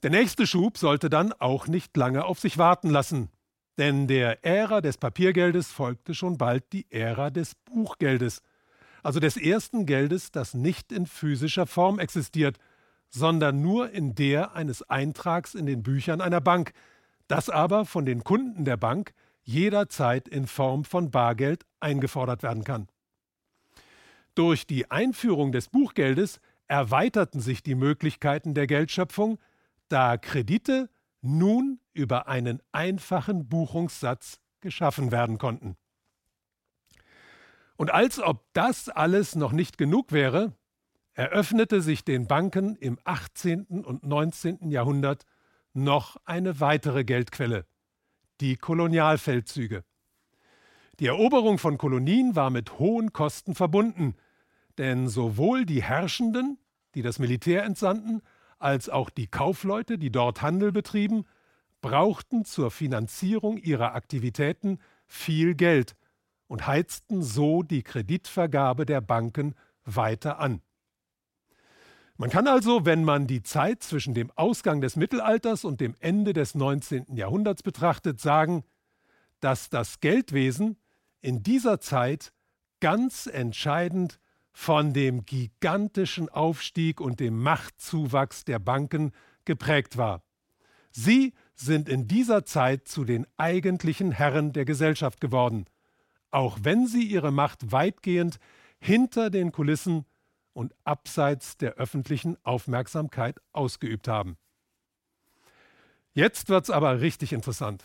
Der nächste Schub sollte dann auch nicht lange auf sich warten lassen, denn der Ära des Papiergeldes folgte schon bald die Ära des Buchgeldes, also des ersten Geldes, das nicht in physischer Form existiert, sondern nur in der eines Eintrags in den Büchern einer Bank, das aber von den Kunden der Bank jederzeit in Form von Bargeld eingefordert werden kann. Durch die Einführung des Buchgeldes erweiterten sich die Möglichkeiten der Geldschöpfung, da Kredite nun über einen einfachen Buchungssatz geschaffen werden konnten. Und als ob das alles noch nicht genug wäre, eröffnete sich den Banken im 18. und 19. Jahrhundert noch eine weitere Geldquelle, die Kolonialfeldzüge. Die Eroberung von Kolonien war mit hohen Kosten verbunden, denn sowohl die Herrschenden, die das Militär entsandten, als auch die Kaufleute, die dort Handel betrieben, brauchten zur Finanzierung ihrer Aktivitäten viel Geld und heizten so die Kreditvergabe der Banken weiter an. Man kann also, wenn man die Zeit zwischen dem Ausgang des Mittelalters und dem Ende des 19. Jahrhunderts betrachtet, sagen, dass das Geldwesen in dieser Zeit ganz entscheidend von dem gigantischen Aufstieg und dem Machtzuwachs der Banken geprägt war. Sie sind in dieser Zeit zu den eigentlichen Herren der Gesellschaft geworden, auch wenn sie ihre Macht weitgehend hinter den Kulissen und abseits der öffentlichen Aufmerksamkeit ausgeübt haben. Jetzt wird es aber richtig interessant.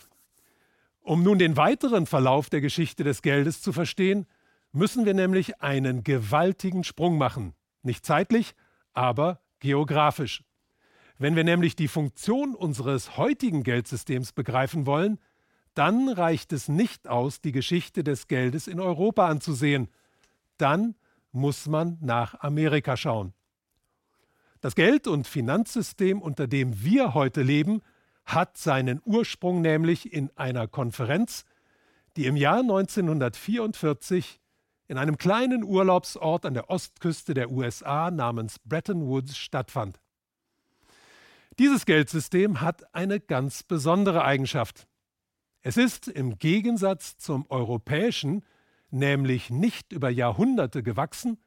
Um nun den weiteren Verlauf der Geschichte des Geldes zu verstehen, müssen wir nämlich einen gewaltigen Sprung machen. Nicht zeitlich, aber geografisch. Wenn wir nämlich die Funktion unseres heutigen Geldsystems begreifen wollen, dann reicht es nicht aus, die Geschichte des Geldes in Europa anzusehen. Dann muss man nach Amerika schauen. Das Geld- und Finanzsystem, unter dem wir heute leben, hat seinen Ursprung nämlich in einer Konferenz, die im Jahr 1944 in einem kleinen Urlaubsort an der Ostküste der USA namens Bretton Woods stattfand. Dieses Geldsystem hat eine ganz besondere Eigenschaft. Es ist im Gegensatz zum europäischen nämlich nicht über Jahrhunderte gewachsen,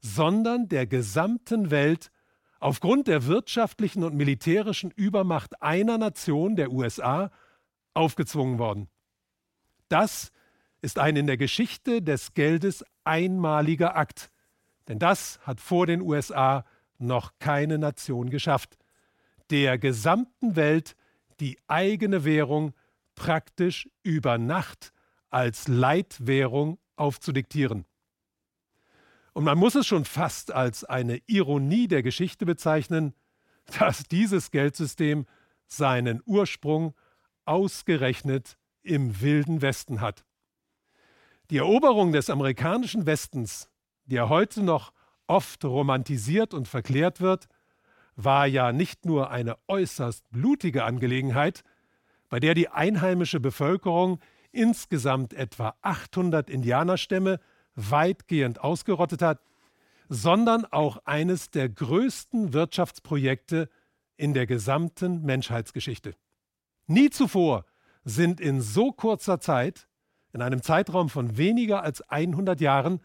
sondern der gesamten Welt aufgrund der wirtschaftlichen und militärischen Übermacht einer Nation, der USA, aufgezwungen worden. Das ist ein in der Geschichte des Geldes einmaliger Akt, denn das hat vor den USA noch keine Nation geschafft. der gesamten Welt die eigene Währung praktisch über Nacht als Leitwährung aufzudiktieren. Und man muss es schon fast als eine Ironie der Geschichte bezeichnen, dass dieses Geldsystem seinen Ursprung ausgerechnet im wilden Westen hat. Die Eroberung des amerikanischen Westens, die ja heute noch oft romantisiert und verklärt wird, war ja nicht nur eine äußerst blutige Angelegenheit, bei der die einheimische Bevölkerung insgesamt etwa 800 Indianerstämme weitgehend ausgerottet hat, sondern auch eines der größten Wirtschaftsprojekte in der gesamten Menschheitsgeschichte. Nie zuvor sind in so kurzer Zeit, in einem Zeitraum von weniger als 100 Jahren,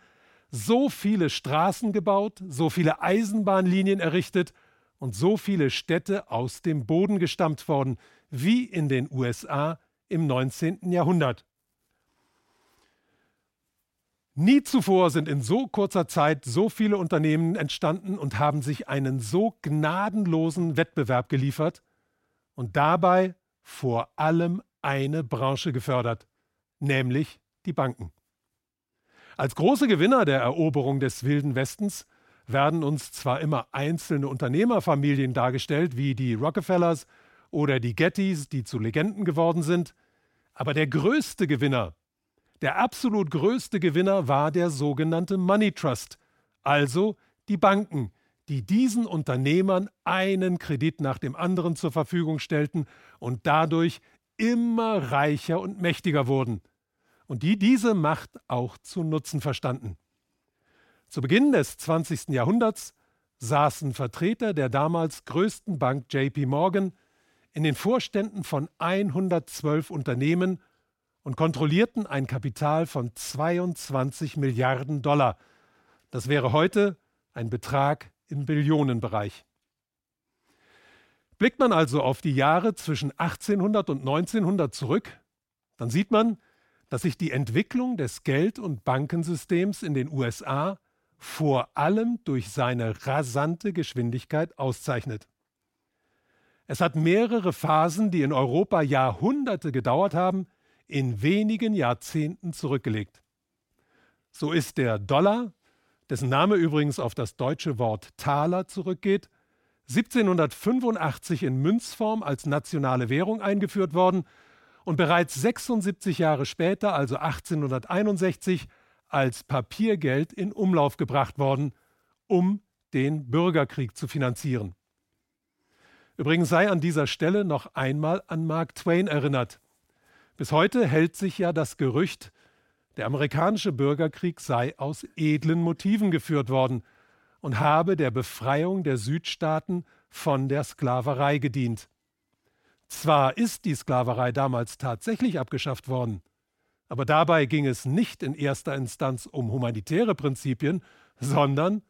so viele Straßen gebaut, so viele Eisenbahnlinien errichtet und so viele Städte aus dem Boden gestammt worden wie in den USA im 19. Jahrhundert. Nie zuvor sind in so kurzer Zeit so viele Unternehmen entstanden und haben sich einen so gnadenlosen Wettbewerb geliefert und dabei vor allem eine Branche gefördert, nämlich die Banken. Als große Gewinner der Eroberung des wilden Westens werden uns zwar immer einzelne Unternehmerfamilien dargestellt, wie die Rockefellers oder die Gettys, die zu Legenden geworden sind, aber der größte Gewinner der absolut größte Gewinner war der sogenannte Money Trust, also die Banken, die diesen Unternehmern einen Kredit nach dem anderen zur Verfügung stellten und dadurch immer reicher und mächtiger wurden und die diese Macht auch zu nutzen verstanden. Zu Beginn des 20. Jahrhunderts saßen Vertreter der damals größten Bank JP Morgan in den Vorständen von 112 Unternehmen und kontrollierten ein Kapital von 22 Milliarden Dollar. Das wäre heute ein Betrag im Billionenbereich. Blickt man also auf die Jahre zwischen 1800 und 1900 zurück, dann sieht man, dass sich die Entwicklung des Geld- und Bankensystems in den USA vor allem durch seine rasante Geschwindigkeit auszeichnet. Es hat mehrere Phasen, die in Europa Jahrhunderte gedauert haben, in wenigen Jahrzehnten zurückgelegt. So ist der Dollar, dessen Name übrigens auf das deutsche Wort Taler zurückgeht, 1785 in Münzform als nationale Währung eingeführt worden und bereits 76 Jahre später, also 1861, als Papiergeld in Umlauf gebracht worden, um den Bürgerkrieg zu finanzieren. Übrigens sei an dieser Stelle noch einmal an Mark Twain erinnert, bis heute hält sich ja das Gerücht, der amerikanische Bürgerkrieg sei aus edlen Motiven geführt worden und habe der Befreiung der Südstaaten von der Sklaverei gedient. Zwar ist die Sklaverei damals tatsächlich abgeschafft worden, aber dabei ging es nicht in erster Instanz um humanitäre Prinzipien, sondern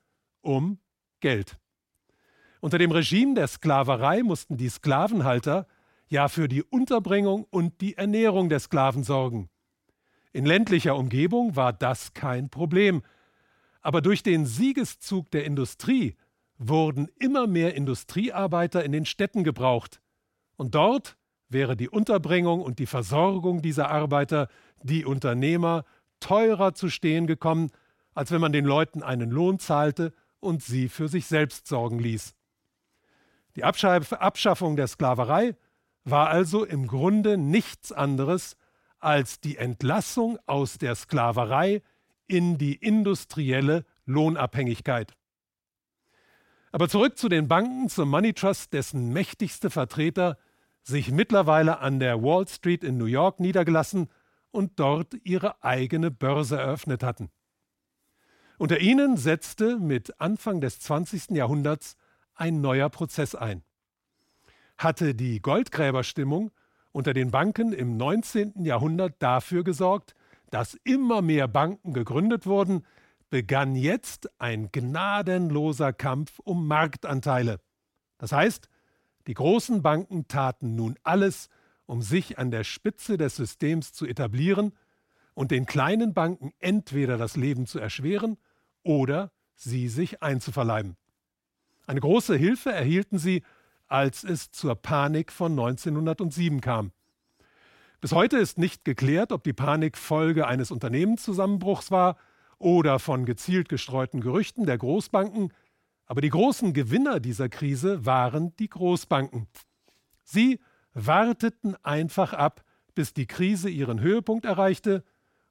um Geld. Unter dem Regime der Sklaverei mussten die Sklavenhalter ja für die Unterbringung und die Ernährung der Sklaven sorgen. In ländlicher Umgebung war das kein Problem, aber durch den Siegeszug der Industrie wurden immer mehr Industriearbeiter in den Städten gebraucht, und dort wäre die Unterbringung und die Versorgung dieser Arbeiter, die Unternehmer, teurer zu stehen gekommen, als wenn man den Leuten einen Lohn zahlte und sie für sich selbst sorgen ließ. Die Abschaffung der Sklaverei war also im Grunde nichts anderes als die Entlassung aus der Sklaverei in die industrielle Lohnabhängigkeit. Aber zurück zu den Banken, zum Money Trust, dessen mächtigste Vertreter sich mittlerweile an der Wall Street in New York niedergelassen und dort ihre eigene Börse eröffnet hatten. Unter ihnen setzte mit Anfang des 20. Jahrhunderts ein neuer Prozess ein hatte die Goldgräberstimmung unter den Banken im 19. Jahrhundert dafür gesorgt, dass immer mehr Banken gegründet wurden, begann jetzt ein gnadenloser Kampf um Marktanteile. Das heißt, die großen Banken taten nun alles, um sich an der Spitze des Systems zu etablieren und den kleinen Banken entweder das Leben zu erschweren oder sie sich einzuverleiben. Eine große Hilfe erhielten sie als es zur Panik von 1907 kam. Bis heute ist nicht geklärt, ob die Panik Folge eines Unternehmenszusammenbruchs war oder von gezielt gestreuten Gerüchten der Großbanken, aber die großen Gewinner dieser Krise waren die Großbanken. Sie warteten einfach ab, bis die Krise ihren Höhepunkt erreichte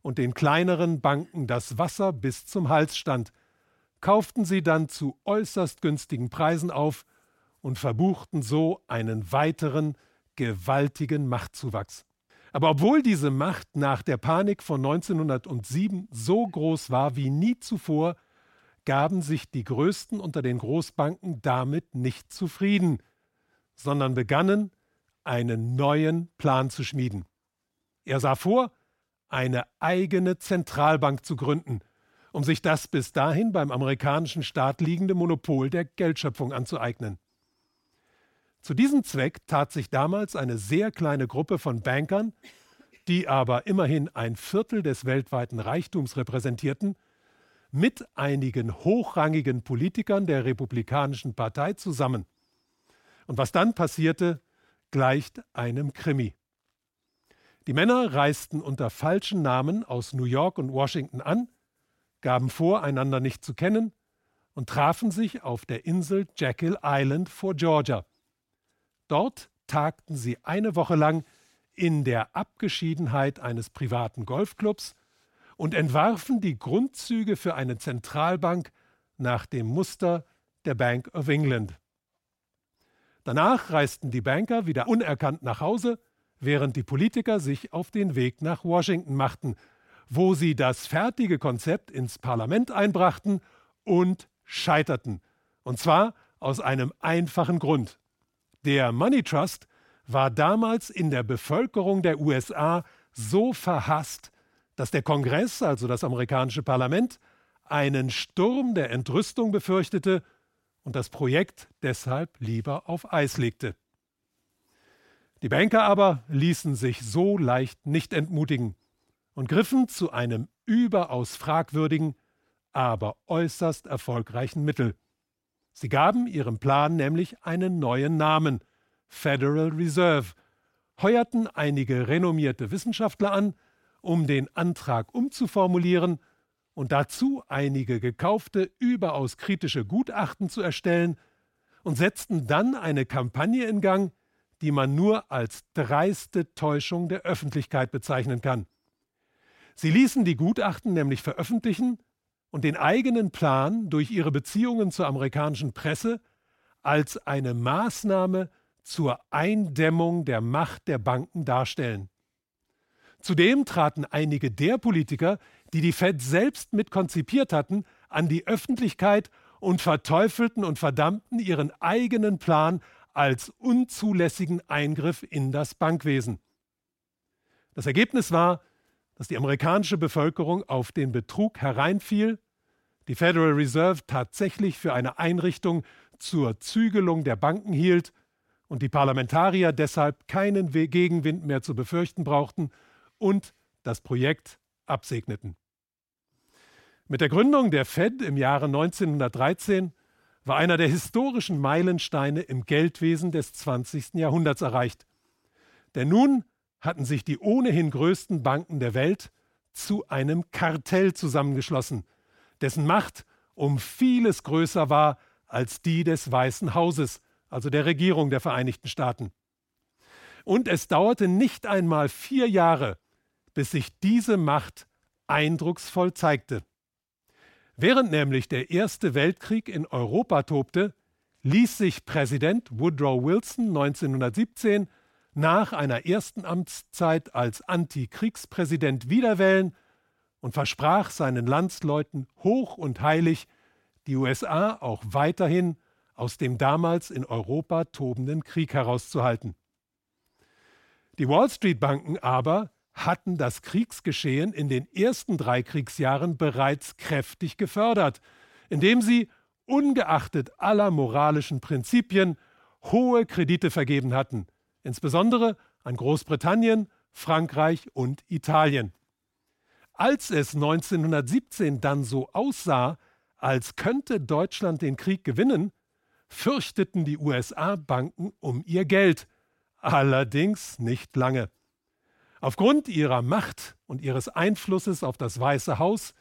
und den kleineren Banken das Wasser bis zum Hals stand, kauften sie dann zu äußerst günstigen Preisen auf und verbuchten so einen weiteren gewaltigen Machtzuwachs. Aber obwohl diese Macht nach der Panik von 1907 so groß war wie nie zuvor, gaben sich die Größten unter den Großbanken damit nicht zufrieden, sondern begannen, einen neuen Plan zu schmieden. Er sah vor, eine eigene Zentralbank zu gründen, um sich das bis dahin beim amerikanischen Staat liegende Monopol der Geldschöpfung anzueignen. Zu diesem Zweck tat sich damals eine sehr kleine Gruppe von Bankern, die aber immerhin ein Viertel des weltweiten Reichtums repräsentierten, mit einigen hochrangigen Politikern der Republikanischen Partei zusammen. Und was dann passierte, gleicht einem Krimi. Die Männer reisten unter falschen Namen aus New York und Washington an, gaben vor, einander nicht zu kennen und trafen sich auf der Insel Jekyll Island vor Georgia. Dort tagten sie eine Woche lang in der Abgeschiedenheit eines privaten Golfclubs und entwarfen die Grundzüge für eine Zentralbank nach dem Muster der Bank of England. Danach reisten die Banker wieder unerkannt nach Hause, während die Politiker sich auf den Weg nach Washington machten, wo sie das fertige Konzept ins Parlament einbrachten und scheiterten. Und zwar aus einem einfachen Grund. Der Money Trust war damals in der Bevölkerung der USA so verhasst, dass der Kongress, also das amerikanische Parlament, einen Sturm der Entrüstung befürchtete und das Projekt deshalb lieber auf Eis legte. Die Banker aber ließen sich so leicht nicht entmutigen und griffen zu einem überaus fragwürdigen, aber äußerst erfolgreichen Mittel. Sie gaben ihrem Plan nämlich einen neuen Namen Federal Reserve, heuerten einige renommierte Wissenschaftler an, um den Antrag umzuformulieren und dazu einige gekaufte, überaus kritische Gutachten zu erstellen und setzten dann eine Kampagne in Gang, die man nur als dreiste Täuschung der Öffentlichkeit bezeichnen kann. Sie ließen die Gutachten nämlich veröffentlichen und den eigenen Plan durch ihre Beziehungen zur amerikanischen Presse als eine Maßnahme zur Eindämmung der Macht der Banken darstellen. Zudem traten einige der Politiker, die die Fed selbst mit konzipiert hatten, an die Öffentlichkeit und verteufelten und verdammten ihren eigenen Plan als unzulässigen Eingriff in das Bankwesen. Das Ergebnis war, dass die amerikanische Bevölkerung auf den Betrug hereinfiel, die Federal Reserve tatsächlich für eine Einrichtung zur Zügelung der Banken hielt und die Parlamentarier deshalb keinen Gegenwind mehr zu befürchten brauchten und das Projekt absegneten. Mit der Gründung der Fed im Jahre 1913 war einer der historischen Meilensteine im Geldwesen des 20. Jahrhunderts erreicht. Denn nun hatten sich die ohnehin größten Banken der Welt zu einem Kartell zusammengeschlossen, dessen Macht um vieles größer war als die des Weißen Hauses, also der Regierung der Vereinigten Staaten. Und es dauerte nicht einmal vier Jahre, bis sich diese Macht eindrucksvoll zeigte. Während nämlich der Erste Weltkrieg in Europa tobte, ließ sich Präsident Woodrow Wilson 1917 nach einer ersten Amtszeit als Antikriegspräsident wiederwählen und versprach seinen Landsleuten hoch und heilig, die USA auch weiterhin aus dem damals in Europa tobenden Krieg herauszuhalten. Die Wall Street Banken aber hatten das Kriegsgeschehen in den ersten drei Kriegsjahren bereits kräftig gefördert, indem sie, ungeachtet aller moralischen Prinzipien, hohe Kredite vergeben hatten, insbesondere an Großbritannien, Frankreich und Italien. Als es 1917 dann so aussah, als könnte Deutschland den Krieg gewinnen, fürchteten die USA-Banken um ihr Geld, allerdings nicht lange. Aufgrund ihrer Macht und ihres Einflusses auf das Weiße Haus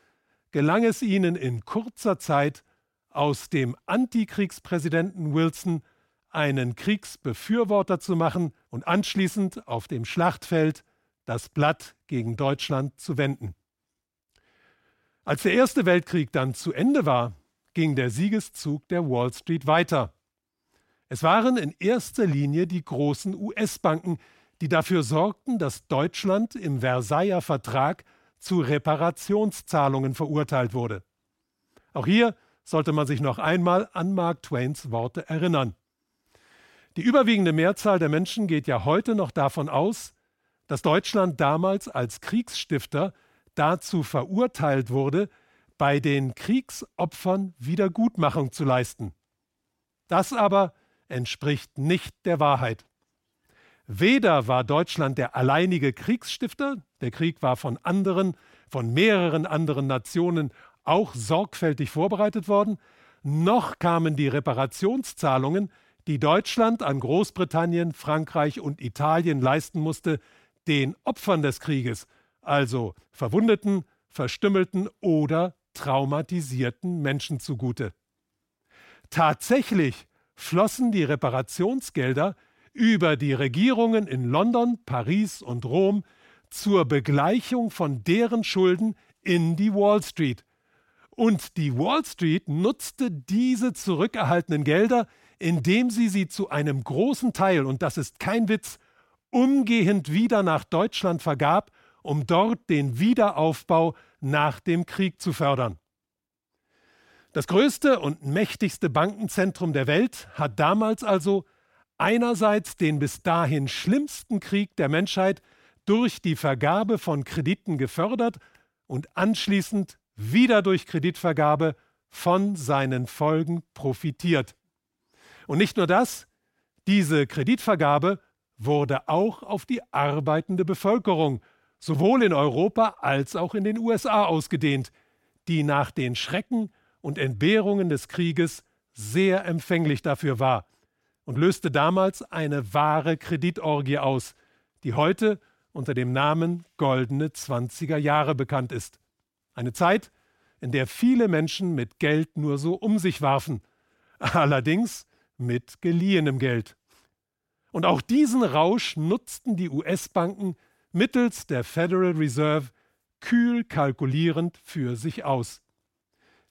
gelang es ihnen in kurzer Zeit, aus dem Antikriegspräsidenten Wilson einen Kriegsbefürworter zu machen und anschließend auf dem Schlachtfeld das Blatt gegen Deutschland zu wenden. Als der Erste Weltkrieg dann zu Ende war, ging der Siegeszug der Wall Street weiter. Es waren in erster Linie die großen US-Banken, die dafür sorgten, dass Deutschland im Versailler Vertrag zu Reparationszahlungen verurteilt wurde. Auch hier sollte man sich noch einmal an Mark Twains Worte erinnern. Die überwiegende Mehrzahl der Menschen geht ja heute noch davon aus, dass Deutschland damals als Kriegsstifter dazu verurteilt wurde, bei den Kriegsopfern Wiedergutmachung zu leisten. Das aber entspricht nicht der Wahrheit. Weder war Deutschland der alleinige Kriegsstifter, der Krieg war von anderen, von mehreren anderen Nationen auch sorgfältig vorbereitet worden, noch kamen die Reparationszahlungen, die Deutschland an Großbritannien, Frankreich und Italien leisten musste, den Opfern des Krieges, also verwundeten, verstümmelten oder traumatisierten Menschen zugute. Tatsächlich flossen die Reparationsgelder über die Regierungen in London, Paris und Rom zur Begleichung von deren Schulden in die Wall Street. Und die Wall Street nutzte diese zurückerhaltenen Gelder, indem sie sie zu einem großen Teil, und das ist kein Witz, umgehend wieder nach Deutschland vergab, um dort den Wiederaufbau nach dem Krieg zu fördern. Das größte und mächtigste Bankenzentrum der Welt hat damals also einerseits den bis dahin schlimmsten Krieg der Menschheit durch die Vergabe von Krediten gefördert und anschließend wieder durch Kreditvergabe von seinen Folgen profitiert. Und nicht nur das, diese Kreditvergabe wurde auch auf die arbeitende Bevölkerung, sowohl in Europa als auch in den USA ausgedehnt, die nach den Schrecken und Entbehrungen des Krieges sehr empfänglich dafür war und löste damals eine wahre Kreditorgie aus, die heute unter dem Namen Goldene 20er Jahre bekannt ist. Eine Zeit, in der viele Menschen mit Geld nur so um sich warfen, allerdings mit geliehenem Geld. Und auch diesen Rausch nutzten die US-Banken mittels der Federal Reserve kühl kalkulierend für sich aus.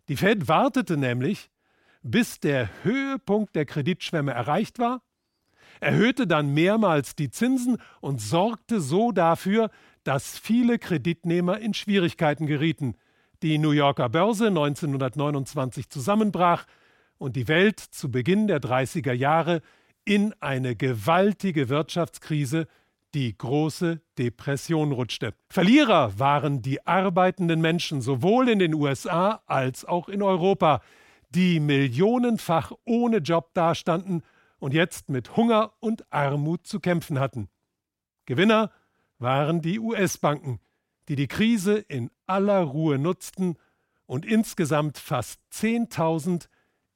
Die Fed wartete nämlich, bis der Höhepunkt der Kreditschwemme erreicht war, erhöhte dann mehrmals die Zinsen und sorgte so dafür, dass viele Kreditnehmer in Schwierigkeiten gerieten. Die New Yorker Börse 1929 zusammenbrach und die Welt zu Beginn der 30er Jahre in eine gewaltige Wirtschaftskrise, die große Depression rutschte. Verlierer waren die arbeitenden Menschen sowohl in den USA als auch in Europa, die millionenfach ohne Job dastanden und jetzt mit Hunger und Armut zu kämpfen hatten. Gewinner waren die US-Banken, die die Krise in aller Ruhe nutzten und insgesamt fast 10.000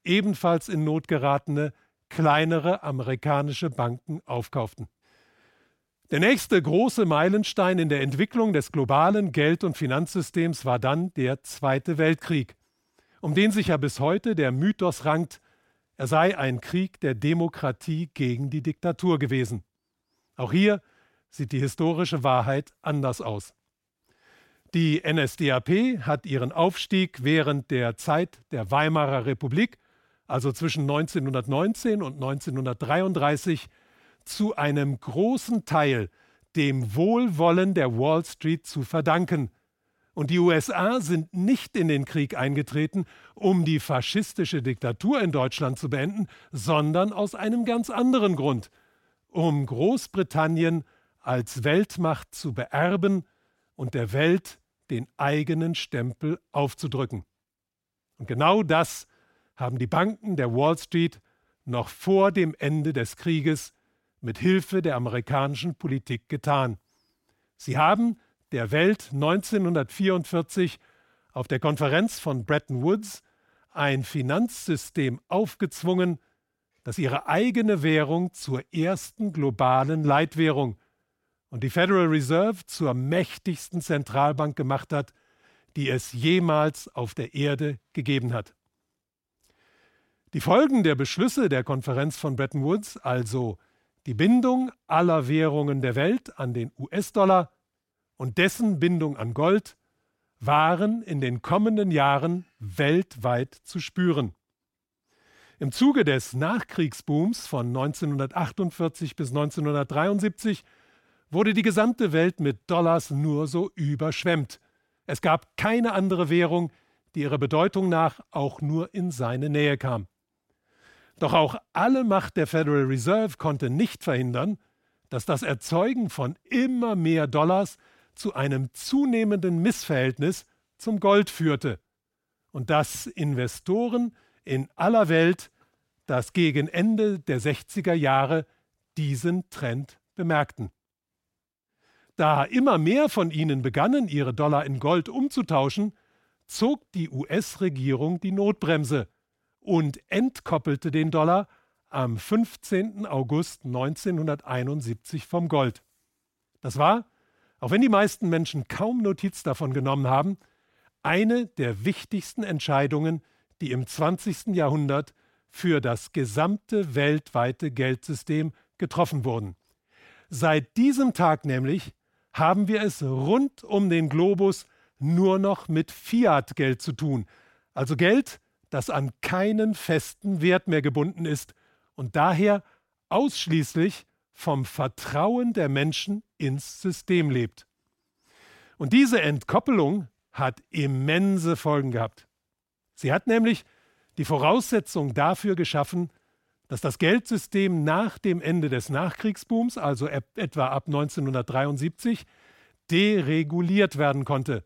ebenfalls in Not geratene kleinere amerikanische Banken aufkauften. Der nächste große Meilenstein in der Entwicklung des globalen Geld- und Finanzsystems war dann der Zweite Weltkrieg, um den sich ja bis heute der Mythos rankt, er sei ein Krieg der Demokratie gegen die Diktatur gewesen. Auch hier sieht die historische Wahrheit anders aus. Die NSDAP hat ihren Aufstieg während der Zeit der Weimarer Republik, also zwischen 1919 und 1933, zu einem großen Teil dem Wohlwollen der Wall Street zu verdanken. Und die USA sind nicht in den Krieg eingetreten, um die faschistische Diktatur in Deutschland zu beenden, sondern aus einem ganz anderen Grund, um Großbritannien als Weltmacht zu beerben und der Welt den eigenen Stempel aufzudrücken. Und genau das haben die Banken der Wall Street noch vor dem Ende des Krieges mit Hilfe der amerikanischen Politik getan. Sie haben der Welt 1944 auf der Konferenz von Bretton Woods ein Finanzsystem aufgezwungen, das ihre eigene Währung zur ersten globalen Leitwährung und die Federal Reserve zur mächtigsten Zentralbank gemacht hat, die es jemals auf der Erde gegeben hat. Die Folgen der Beschlüsse der Konferenz von Bretton Woods, also die Bindung aller Währungen der Welt an den US-Dollar und dessen Bindung an Gold, waren in den kommenden Jahren weltweit zu spüren. Im Zuge des Nachkriegsbooms von 1948 bis 1973 wurde die gesamte Welt mit Dollars nur so überschwemmt. Es gab keine andere Währung, die ihrer Bedeutung nach auch nur in seine Nähe kam. Doch auch alle Macht der Federal Reserve konnte nicht verhindern, dass das Erzeugen von immer mehr Dollars zu einem zunehmenden Missverhältnis zum Gold führte und dass Investoren in aller Welt das gegen Ende der 60er Jahre diesen Trend bemerkten. Da immer mehr von ihnen begannen, ihre Dollar in Gold umzutauschen, zog die US-Regierung die Notbremse und entkoppelte den Dollar am 15. August 1971 vom Gold. Das war, auch wenn die meisten Menschen kaum Notiz davon genommen haben, eine der wichtigsten Entscheidungen, die im 20. Jahrhundert für das gesamte weltweite Geldsystem getroffen wurden. Seit diesem Tag nämlich haben wir es rund um den Globus nur noch mit Fiat-Geld zu tun, also Geld, das an keinen festen Wert mehr gebunden ist und daher ausschließlich vom Vertrauen der Menschen ins System lebt. Und diese Entkoppelung hat immense Folgen gehabt. Sie hat nämlich die Voraussetzung dafür geschaffen, dass das Geldsystem nach dem Ende des Nachkriegsbooms, also etwa ab 1973, dereguliert werden konnte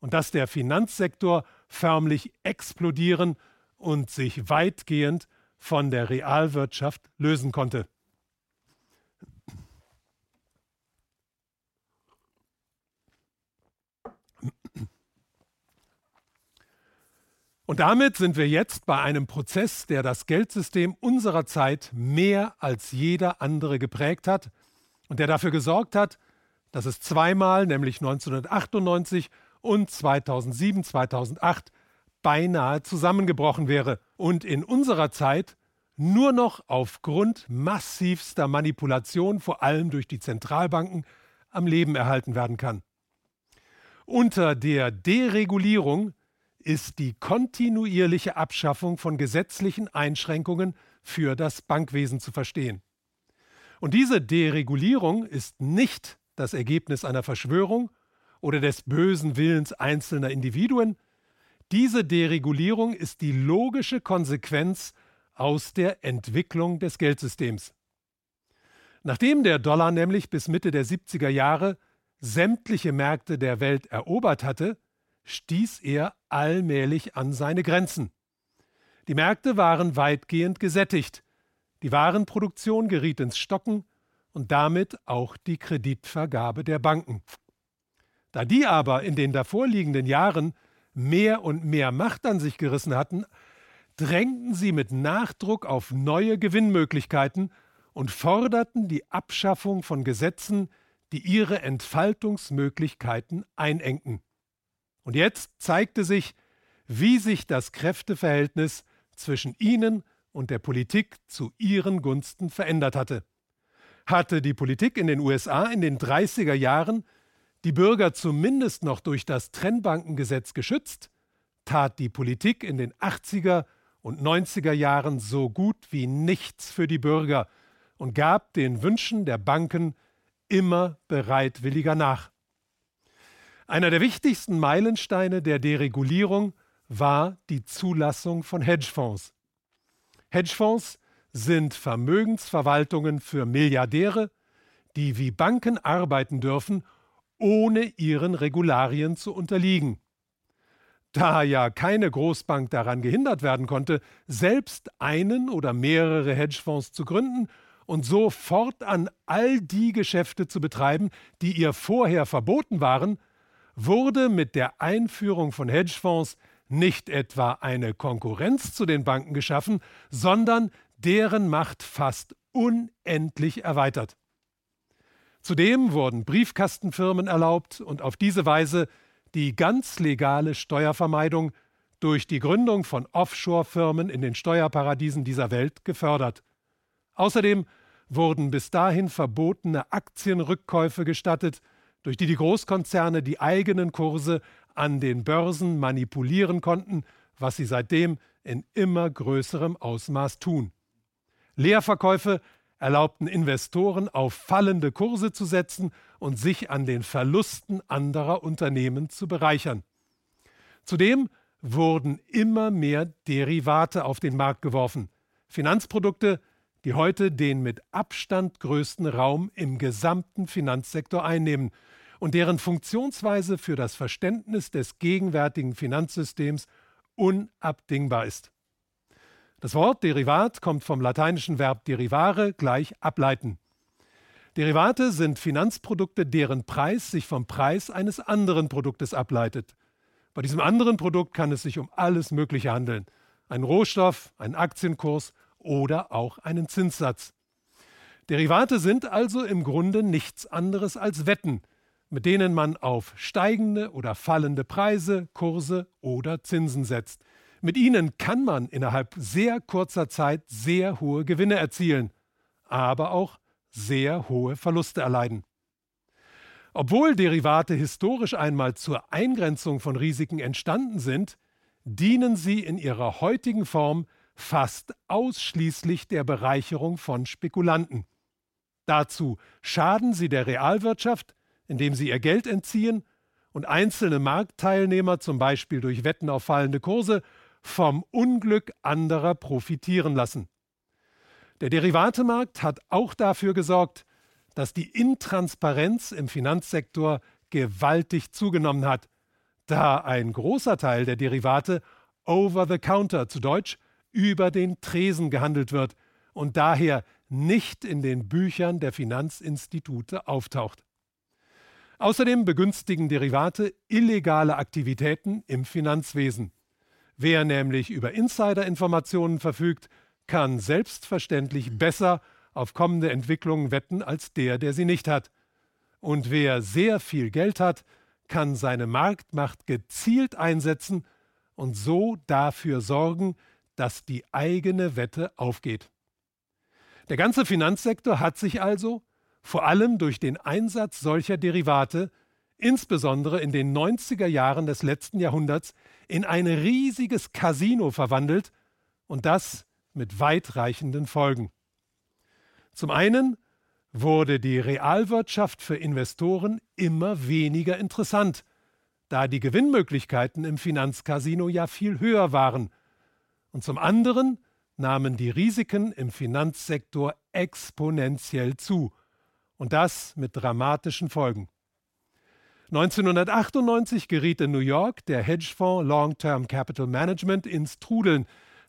und dass der Finanzsektor förmlich explodieren und sich weitgehend von der Realwirtschaft lösen konnte. Und damit sind wir jetzt bei einem Prozess, der das Geldsystem unserer Zeit mehr als jeder andere geprägt hat und der dafür gesorgt hat, dass es zweimal, nämlich 1998 und 2007, 2008, beinahe zusammengebrochen wäre und in unserer Zeit nur noch aufgrund massivster Manipulation, vor allem durch die Zentralbanken, am Leben erhalten werden kann. Unter der Deregulierung ist die kontinuierliche Abschaffung von gesetzlichen Einschränkungen für das Bankwesen zu verstehen. Und diese Deregulierung ist nicht das Ergebnis einer Verschwörung oder des bösen Willens einzelner Individuen. Diese Deregulierung ist die logische Konsequenz aus der Entwicklung des Geldsystems. Nachdem der Dollar nämlich bis Mitte der 70er Jahre sämtliche Märkte der Welt erobert hatte, stieß er allmählich an seine Grenzen. Die Märkte waren weitgehend gesättigt, die Warenproduktion geriet ins Stocken und damit auch die Kreditvergabe der Banken. Da die aber in den davorliegenden Jahren mehr und mehr Macht an sich gerissen hatten, drängten sie mit Nachdruck auf neue Gewinnmöglichkeiten und forderten die Abschaffung von Gesetzen, die ihre Entfaltungsmöglichkeiten einengten. Und jetzt zeigte sich, wie sich das Kräfteverhältnis zwischen ihnen und der Politik zu ihren Gunsten verändert hatte. Hatte die Politik in den USA in den 30er Jahren die Bürger zumindest noch durch das Trennbankengesetz geschützt, tat die Politik in den 80er und 90er Jahren so gut wie nichts für die Bürger und gab den Wünschen der Banken immer bereitwilliger nach. Einer der wichtigsten Meilensteine der Deregulierung war die Zulassung von Hedgefonds. Hedgefonds sind Vermögensverwaltungen für Milliardäre, die wie Banken arbeiten dürfen, ohne ihren Regularien zu unterliegen. Da ja keine Großbank daran gehindert werden konnte, selbst einen oder mehrere Hedgefonds zu gründen und so fortan all die Geschäfte zu betreiben, die ihr vorher verboten waren, wurde mit der Einführung von Hedgefonds nicht etwa eine Konkurrenz zu den Banken geschaffen, sondern deren Macht fast unendlich erweitert. Zudem wurden Briefkastenfirmen erlaubt und auf diese Weise die ganz legale Steuervermeidung durch die Gründung von Offshore-Firmen in den Steuerparadiesen dieser Welt gefördert. Außerdem wurden bis dahin verbotene Aktienrückkäufe gestattet, durch die die Großkonzerne die eigenen Kurse an den Börsen manipulieren konnten, was sie seitdem in immer größerem Ausmaß tun. Leerverkäufe erlaubten Investoren auf fallende Kurse zu setzen und sich an den Verlusten anderer Unternehmen zu bereichern. Zudem wurden immer mehr Derivate auf den Markt geworfen, Finanzprodukte, die heute den mit Abstand größten Raum im gesamten Finanzsektor einnehmen und deren Funktionsweise für das Verständnis des gegenwärtigen Finanzsystems unabdingbar ist. Das Wort Derivat kommt vom lateinischen Verb derivare gleich ableiten. Derivate sind Finanzprodukte, deren Preis sich vom Preis eines anderen Produktes ableitet. Bei diesem anderen Produkt kann es sich um alles Mögliche handeln. Ein Rohstoff, einen Aktienkurs oder auch einen Zinssatz. Derivate sind also im Grunde nichts anderes als Wetten, mit denen man auf steigende oder fallende Preise, Kurse oder Zinsen setzt. Mit ihnen kann man innerhalb sehr kurzer Zeit sehr hohe Gewinne erzielen, aber auch sehr hohe Verluste erleiden. Obwohl Derivate historisch einmal zur Eingrenzung von Risiken entstanden sind, dienen sie in ihrer heutigen Form fast ausschließlich der Bereicherung von Spekulanten. Dazu schaden sie der Realwirtschaft, indem sie ihr Geld entziehen und einzelne Marktteilnehmer zum Beispiel durch Wetten auf fallende Kurse vom Unglück anderer profitieren lassen. Der Derivatemarkt hat auch dafür gesorgt, dass die Intransparenz im Finanzsektor gewaltig zugenommen hat, da ein großer Teil der Derivate over the counter zu Deutsch über den Tresen gehandelt wird und daher nicht in den Büchern der Finanzinstitute auftaucht. Außerdem begünstigen Derivate illegale Aktivitäten im Finanzwesen. Wer nämlich über Insider-Informationen verfügt, kann selbstverständlich besser auf kommende Entwicklungen wetten als der, der sie nicht hat. Und wer sehr viel Geld hat, kann seine Marktmacht gezielt einsetzen und so dafür sorgen, dass die eigene Wette aufgeht. Der ganze Finanzsektor hat sich also, vor allem durch den Einsatz solcher Derivate, insbesondere in den 90er Jahren des letzten Jahrhunderts, in ein riesiges Casino verwandelt und das mit weitreichenden Folgen. Zum einen wurde die Realwirtschaft für Investoren immer weniger interessant, da die Gewinnmöglichkeiten im Finanzcasino ja viel höher waren. Und zum anderen nahmen die Risiken im Finanzsektor exponentiell zu, und das mit dramatischen Folgen. 1998 geriet in New York der Hedgefonds Long-Term Capital Management ins Trudeln,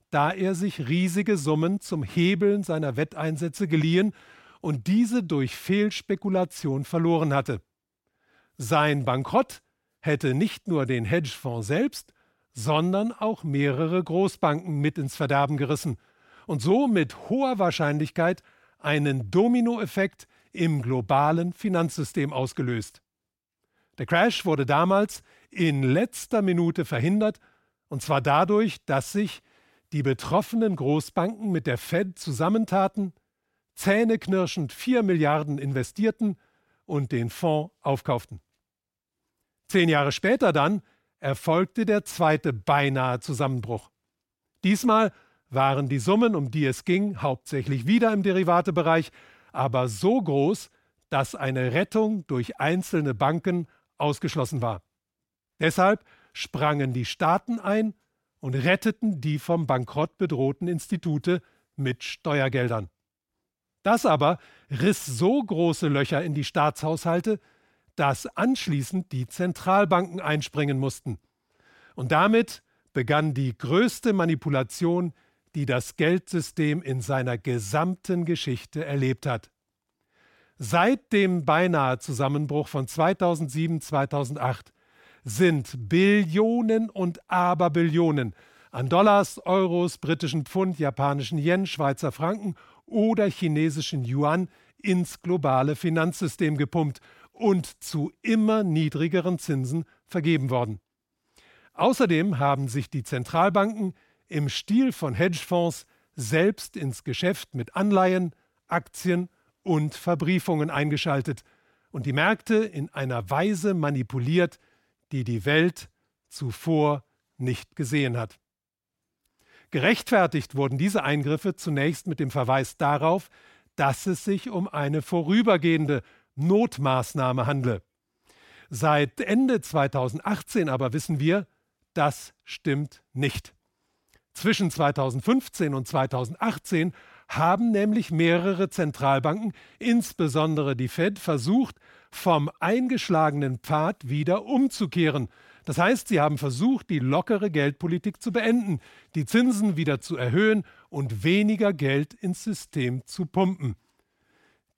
da er sich riesige Summen zum Hebeln seiner Wetteinsätze geliehen und diese durch Fehlspekulation verloren hatte. Sein Bankrott hätte nicht nur den Hedgefonds selbst, sondern auch mehrere Großbanken mit ins Verderben gerissen und so mit hoher Wahrscheinlichkeit einen Dominoeffekt im globalen Finanzsystem ausgelöst. Der Crash wurde damals in letzter Minute verhindert, und zwar dadurch, dass sich die betroffenen Großbanken mit der Fed zusammentaten, zähneknirschend 4 Milliarden investierten und den Fonds aufkauften. Zehn Jahre später dann erfolgte der zweite beinahe Zusammenbruch. Diesmal waren die Summen, um die es ging, hauptsächlich wieder im Derivatebereich, aber so groß, dass eine Rettung durch einzelne Banken ausgeschlossen war. Deshalb sprangen die Staaten ein und retteten die vom Bankrott bedrohten Institute mit Steuergeldern. Das aber riss so große Löcher in die Staatshaushalte, dass anschließend die Zentralbanken einspringen mussten. Und damit begann die größte Manipulation, die das Geldsystem in seiner gesamten Geschichte erlebt hat. Seit dem beinahe Zusammenbruch von 2007, 2008 sind Billionen und Aberbillionen an Dollars, Euros, britischen Pfund, japanischen Yen, Schweizer Franken oder chinesischen Yuan ins globale Finanzsystem gepumpt und zu immer niedrigeren Zinsen vergeben worden. Außerdem haben sich die Zentralbanken im Stil von Hedgefonds selbst ins Geschäft mit Anleihen, Aktien und Verbriefungen eingeschaltet und die Märkte in einer Weise manipuliert, die die Welt zuvor nicht gesehen hat. Gerechtfertigt wurden diese Eingriffe zunächst mit dem Verweis darauf, dass es sich um eine vorübergehende Notmaßnahme handle. Seit Ende 2018 aber wissen wir, das stimmt nicht. Zwischen 2015 und 2018 haben nämlich mehrere Zentralbanken, insbesondere die Fed, versucht, vom eingeschlagenen Pfad wieder umzukehren. Das heißt, sie haben versucht, die lockere Geldpolitik zu beenden, die Zinsen wieder zu erhöhen und weniger Geld ins System zu pumpen.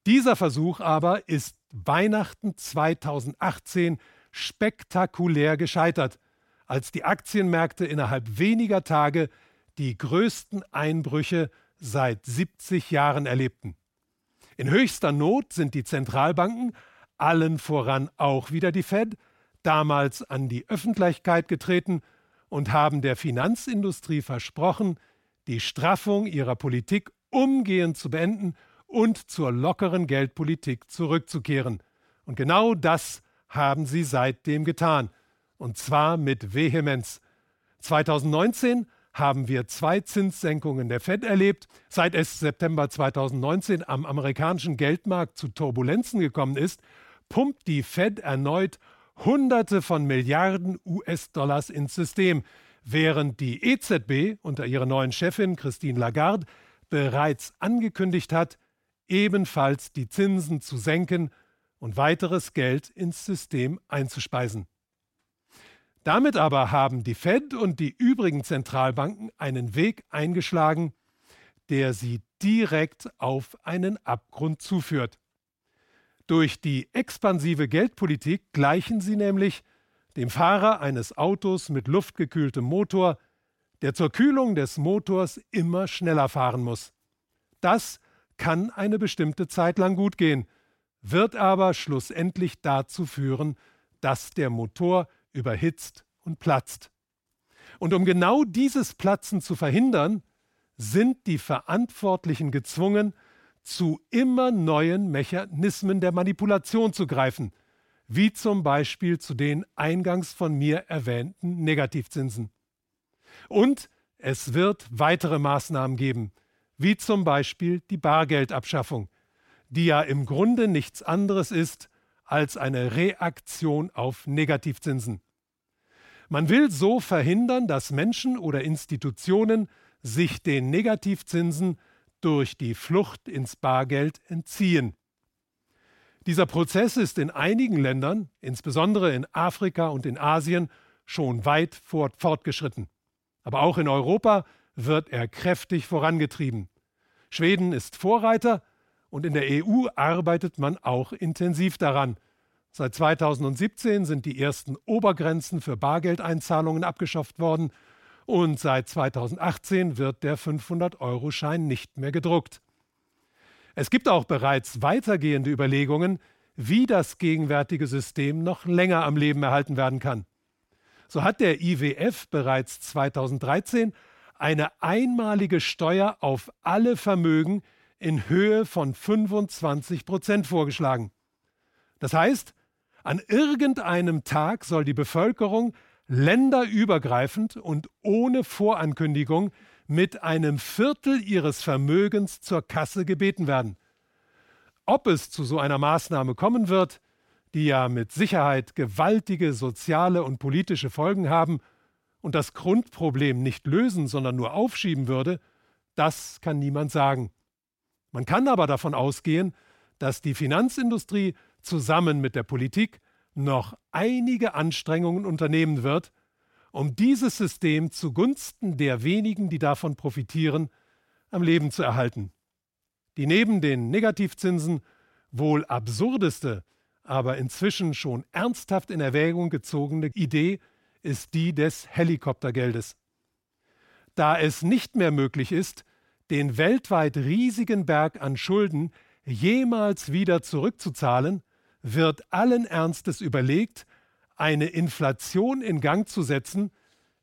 Dieser Versuch aber ist Weihnachten 2018 spektakulär gescheitert, als die Aktienmärkte innerhalb weniger Tage die größten Einbrüche seit 70 Jahren erlebten. In höchster Not sind die Zentralbanken, allen voran auch wieder die Fed, damals an die Öffentlichkeit getreten und haben der Finanzindustrie versprochen, die Straffung ihrer Politik umgehend zu beenden und zur lockeren Geldpolitik zurückzukehren. Und genau das haben sie seitdem getan, und zwar mit Vehemenz. 2019 haben wir zwei Zinssenkungen der Fed erlebt. Seit es September 2019 am amerikanischen Geldmarkt zu Turbulenzen gekommen ist, pumpt die Fed erneut Hunderte von Milliarden US-Dollars ins System, während die EZB unter ihrer neuen Chefin Christine Lagarde bereits angekündigt hat, ebenfalls die Zinsen zu senken und weiteres Geld ins System einzuspeisen. Damit aber haben die Fed und die übrigen Zentralbanken einen Weg eingeschlagen, der sie direkt auf einen Abgrund zuführt. Durch die expansive Geldpolitik gleichen sie nämlich dem Fahrer eines Autos mit luftgekühltem Motor, der zur Kühlung des Motors immer schneller fahren muss. Das kann eine bestimmte Zeit lang gut gehen, wird aber schlussendlich dazu führen, dass der Motor überhitzt und platzt. Und um genau dieses Platzen zu verhindern, sind die Verantwortlichen gezwungen, zu immer neuen Mechanismen der Manipulation zu greifen, wie zum Beispiel zu den eingangs von mir erwähnten Negativzinsen. Und es wird weitere Maßnahmen geben, wie zum Beispiel die Bargeldabschaffung, die ja im Grunde nichts anderes ist als eine Reaktion auf Negativzinsen. Man will so verhindern, dass Menschen oder Institutionen sich den Negativzinsen durch die Flucht ins Bargeld entziehen. Dieser Prozess ist in einigen Ländern, insbesondere in Afrika und in Asien, schon weit fortgeschritten. Aber auch in Europa wird er kräftig vorangetrieben. Schweden ist Vorreiter und in der EU arbeitet man auch intensiv daran. Seit 2017 sind die ersten Obergrenzen für Bargeldeinzahlungen abgeschafft worden und seit 2018 wird der 500-Euro-Schein nicht mehr gedruckt. Es gibt auch bereits weitergehende Überlegungen, wie das gegenwärtige System noch länger am Leben erhalten werden kann. So hat der IWF bereits 2013 eine einmalige Steuer auf alle Vermögen in Höhe von 25 Prozent vorgeschlagen. Das heißt, an irgendeinem Tag soll die Bevölkerung länderübergreifend und ohne Vorankündigung mit einem Viertel ihres Vermögens zur Kasse gebeten werden. Ob es zu so einer Maßnahme kommen wird, die ja mit Sicherheit gewaltige soziale und politische Folgen haben und das Grundproblem nicht lösen, sondern nur aufschieben würde, das kann niemand sagen. Man kann aber davon ausgehen, dass die Finanzindustrie zusammen mit der Politik noch einige Anstrengungen unternehmen wird, um dieses System zugunsten der wenigen, die davon profitieren, am Leben zu erhalten. Die neben den Negativzinsen wohl absurdeste, aber inzwischen schon ernsthaft in Erwägung gezogene Idee ist die des Helikoptergeldes. da es nicht mehr möglich ist, den weltweit riesigen Berg an Schulden jemals wieder zurückzuzahlen, wird allen Ernstes überlegt, eine Inflation in Gang zu setzen,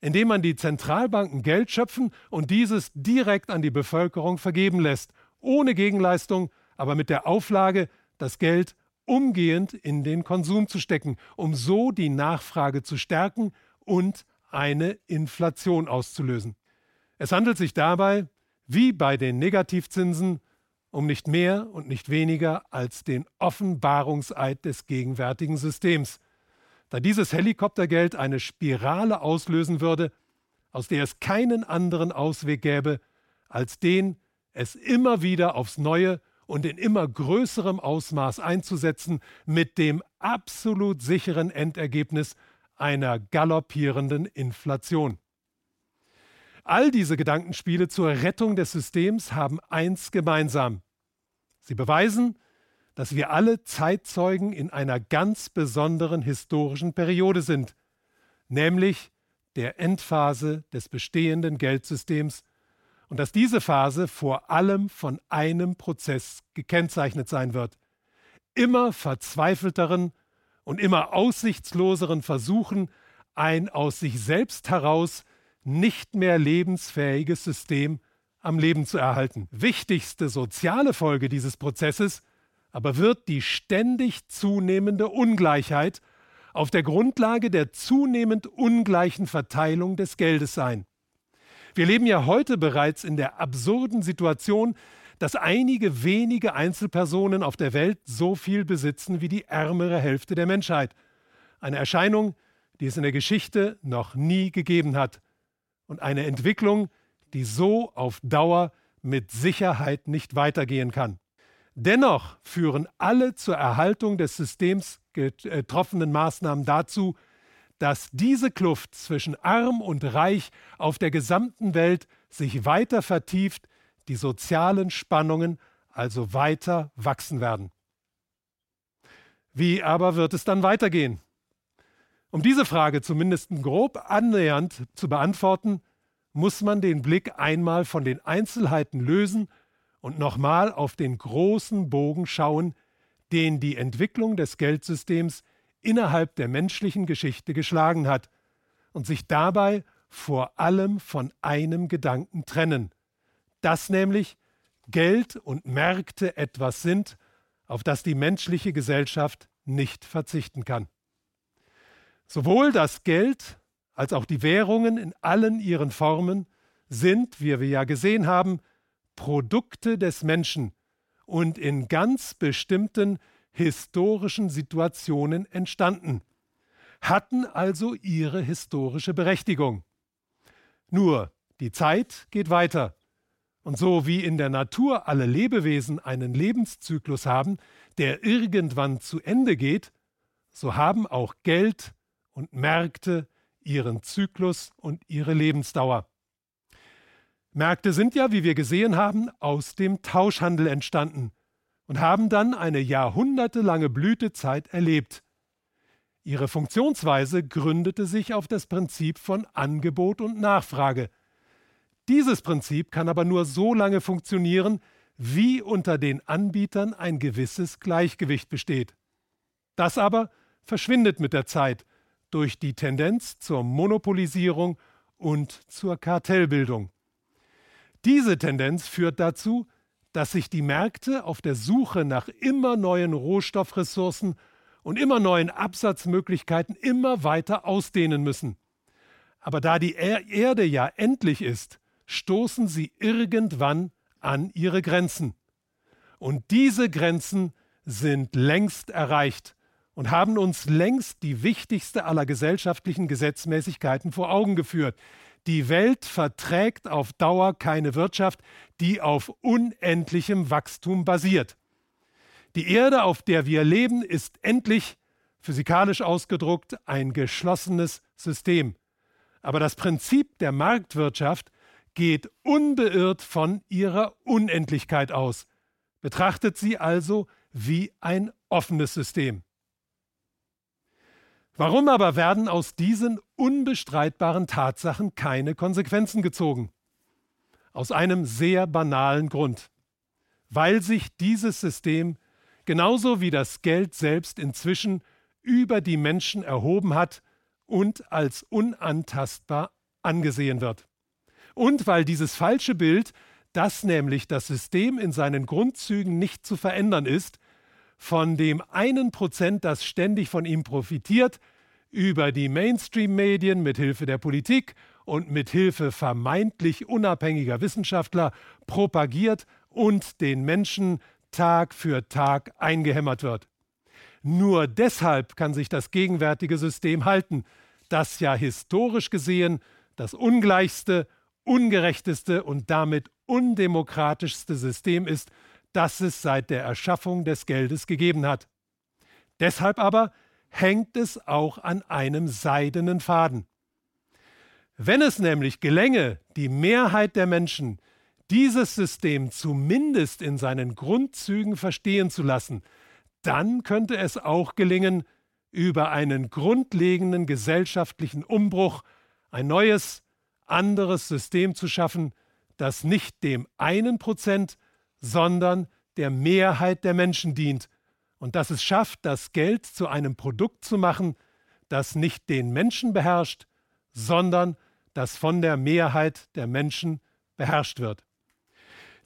indem man die Zentralbanken Geld schöpfen und dieses direkt an die Bevölkerung vergeben lässt, ohne Gegenleistung, aber mit der Auflage, das Geld umgehend in den Konsum zu stecken, um so die Nachfrage zu stärken und eine Inflation auszulösen. Es handelt sich dabei, wie bei den Negativzinsen, um nicht mehr und nicht weniger als den Offenbarungseid des gegenwärtigen Systems, da dieses Helikoptergeld eine Spirale auslösen würde, aus der es keinen anderen Ausweg gäbe, als den, es immer wieder aufs Neue und in immer größerem Ausmaß einzusetzen, mit dem absolut sicheren Endergebnis einer galoppierenden Inflation. All diese Gedankenspiele zur Rettung des Systems haben eins gemeinsam. Sie beweisen, dass wir alle Zeitzeugen in einer ganz besonderen historischen Periode sind, nämlich der Endphase des bestehenden Geldsystems und dass diese Phase vor allem von einem Prozess gekennzeichnet sein wird. Immer verzweifelteren und immer aussichtsloseren Versuchen, ein aus sich selbst heraus nicht mehr lebensfähiges System am Leben zu erhalten. Wichtigste soziale Folge dieses Prozesses aber wird die ständig zunehmende Ungleichheit auf der Grundlage der zunehmend ungleichen Verteilung des Geldes sein. Wir leben ja heute bereits in der absurden Situation, dass einige wenige Einzelpersonen auf der Welt so viel besitzen wie die ärmere Hälfte der Menschheit. Eine Erscheinung, die es in der Geschichte noch nie gegeben hat. Und eine Entwicklung, die so auf Dauer mit Sicherheit nicht weitergehen kann. Dennoch führen alle zur Erhaltung des Systems getroffenen Maßnahmen dazu, dass diese Kluft zwischen arm und reich auf der gesamten Welt sich weiter vertieft, die sozialen Spannungen also weiter wachsen werden. Wie aber wird es dann weitergehen? Um diese Frage zumindest grob annähernd zu beantworten, muss man den Blick einmal von den Einzelheiten lösen und nochmal auf den großen Bogen schauen, den die Entwicklung des Geldsystems innerhalb der menschlichen Geschichte geschlagen hat und sich dabei vor allem von einem Gedanken trennen, dass nämlich Geld und Märkte etwas sind, auf das die menschliche Gesellschaft nicht verzichten kann. Sowohl das Geld als auch die Währungen in allen ihren Formen sind, wie wir ja gesehen haben, Produkte des Menschen und in ganz bestimmten historischen Situationen entstanden, hatten also ihre historische Berechtigung. Nur, die Zeit geht weiter. Und so wie in der Natur alle Lebewesen einen Lebenszyklus haben, der irgendwann zu Ende geht, so haben auch Geld und Märkte ihren Zyklus und ihre Lebensdauer. Märkte sind ja, wie wir gesehen haben, aus dem Tauschhandel entstanden und haben dann eine jahrhundertelange Blütezeit erlebt. Ihre Funktionsweise gründete sich auf das Prinzip von Angebot und Nachfrage. Dieses Prinzip kann aber nur so lange funktionieren, wie unter den Anbietern ein gewisses Gleichgewicht besteht. Das aber verschwindet mit der Zeit durch die Tendenz zur Monopolisierung und zur Kartellbildung. Diese Tendenz führt dazu, dass sich die Märkte auf der Suche nach immer neuen Rohstoffressourcen und immer neuen Absatzmöglichkeiten immer weiter ausdehnen müssen. Aber da die Erde ja endlich ist, stoßen sie irgendwann an ihre Grenzen. Und diese Grenzen sind längst erreicht und haben uns längst die wichtigste aller gesellschaftlichen Gesetzmäßigkeiten vor Augen geführt, die Welt verträgt auf Dauer keine Wirtschaft, die auf unendlichem Wachstum basiert. Die Erde, auf der wir leben, ist endlich, physikalisch ausgedruckt, ein geschlossenes System. Aber das Prinzip der Marktwirtschaft geht unbeirrt von ihrer Unendlichkeit aus, betrachtet sie also wie ein offenes System. Warum aber werden aus diesen unbestreitbaren Tatsachen keine Konsequenzen gezogen? Aus einem sehr banalen Grund. Weil sich dieses System genauso wie das Geld selbst inzwischen über die Menschen erhoben hat und als unantastbar angesehen wird. Und weil dieses falsche Bild, dass nämlich das System in seinen Grundzügen nicht zu verändern ist, von dem einen Prozent, das ständig von ihm profitiert, über die Mainstream-Medien mit Hilfe der Politik und mit Hilfe vermeintlich unabhängiger Wissenschaftler propagiert und den Menschen Tag für Tag eingehämmert wird. Nur deshalb kann sich das gegenwärtige System halten, das ja historisch gesehen das ungleichste, ungerechteste und damit undemokratischste System ist, das es seit der Erschaffung des Geldes gegeben hat. Deshalb aber hängt es auch an einem seidenen Faden. Wenn es nämlich gelänge, die Mehrheit der Menschen dieses System zumindest in seinen Grundzügen verstehen zu lassen, dann könnte es auch gelingen, über einen grundlegenden gesellschaftlichen Umbruch ein neues, anderes System zu schaffen, das nicht dem einen Prozent, sondern der Mehrheit der Menschen dient und das es schafft, das Geld zu einem Produkt zu machen, das nicht den Menschen beherrscht, sondern das von der Mehrheit der Menschen beherrscht wird.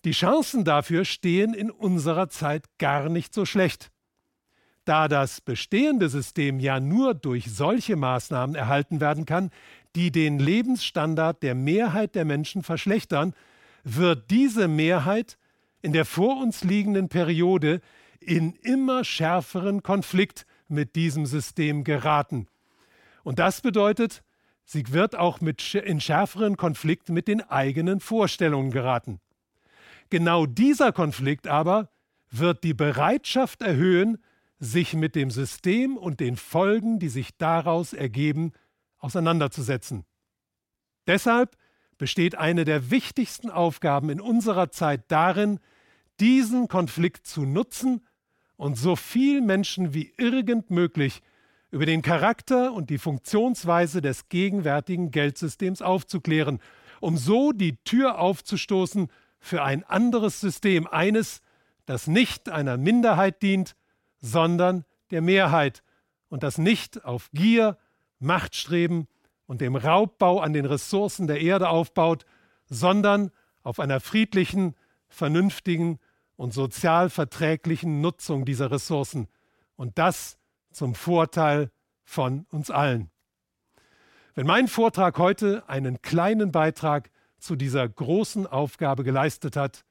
Die Chancen dafür stehen in unserer Zeit gar nicht so schlecht. Da das bestehende System ja nur durch solche Maßnahmen erhalten werden kann, die den Lebensstandard der Mehrheit der Menschen verschlechtern, wird diese Mehrheit in der vor uns liegenden Periode in immer schärferen Konflikt mit diesem System geraten. Und das bedeutet, sie wird auch mit, in schärferen Konflikt mit den eigenen Vorstellungen geraten. Genau dieser Konflikt aber wird die Bereitschaft erhöhen, sich mit dem System und den Folgen, die sich daraus ergeben, auseinanderzusetzen. Deshalb besteht eine der wichtigsten Aufgaben in unserer Zeit darin, diesen Konflikt zu nutzen und so viel Menschen wie irgend möglich über den Charakter und die Funktionsweise des gegenwärtigen Geldsystems aufzuklären, um so die Tür aufzustoßen für ein anderes System, eines, das nicht einer Minderheit dient, sondern der Mehrheit und das nicht auf Gier, Machtstreben und dem Raubbau an den Ressourcen der Erde aufbaut, sondern auf einer friedlichen, vernünftigen und sozial verträglichen Nutzung dieser Ressourcen und das zum Vorteil von uns allen. Wenn mein Vortrag heute einen kleinen Beitrag zu dieser großen Aufgabe geleistet hat,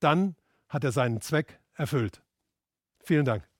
dann hat er seinen Zweck erfüllt. Vielen Dank.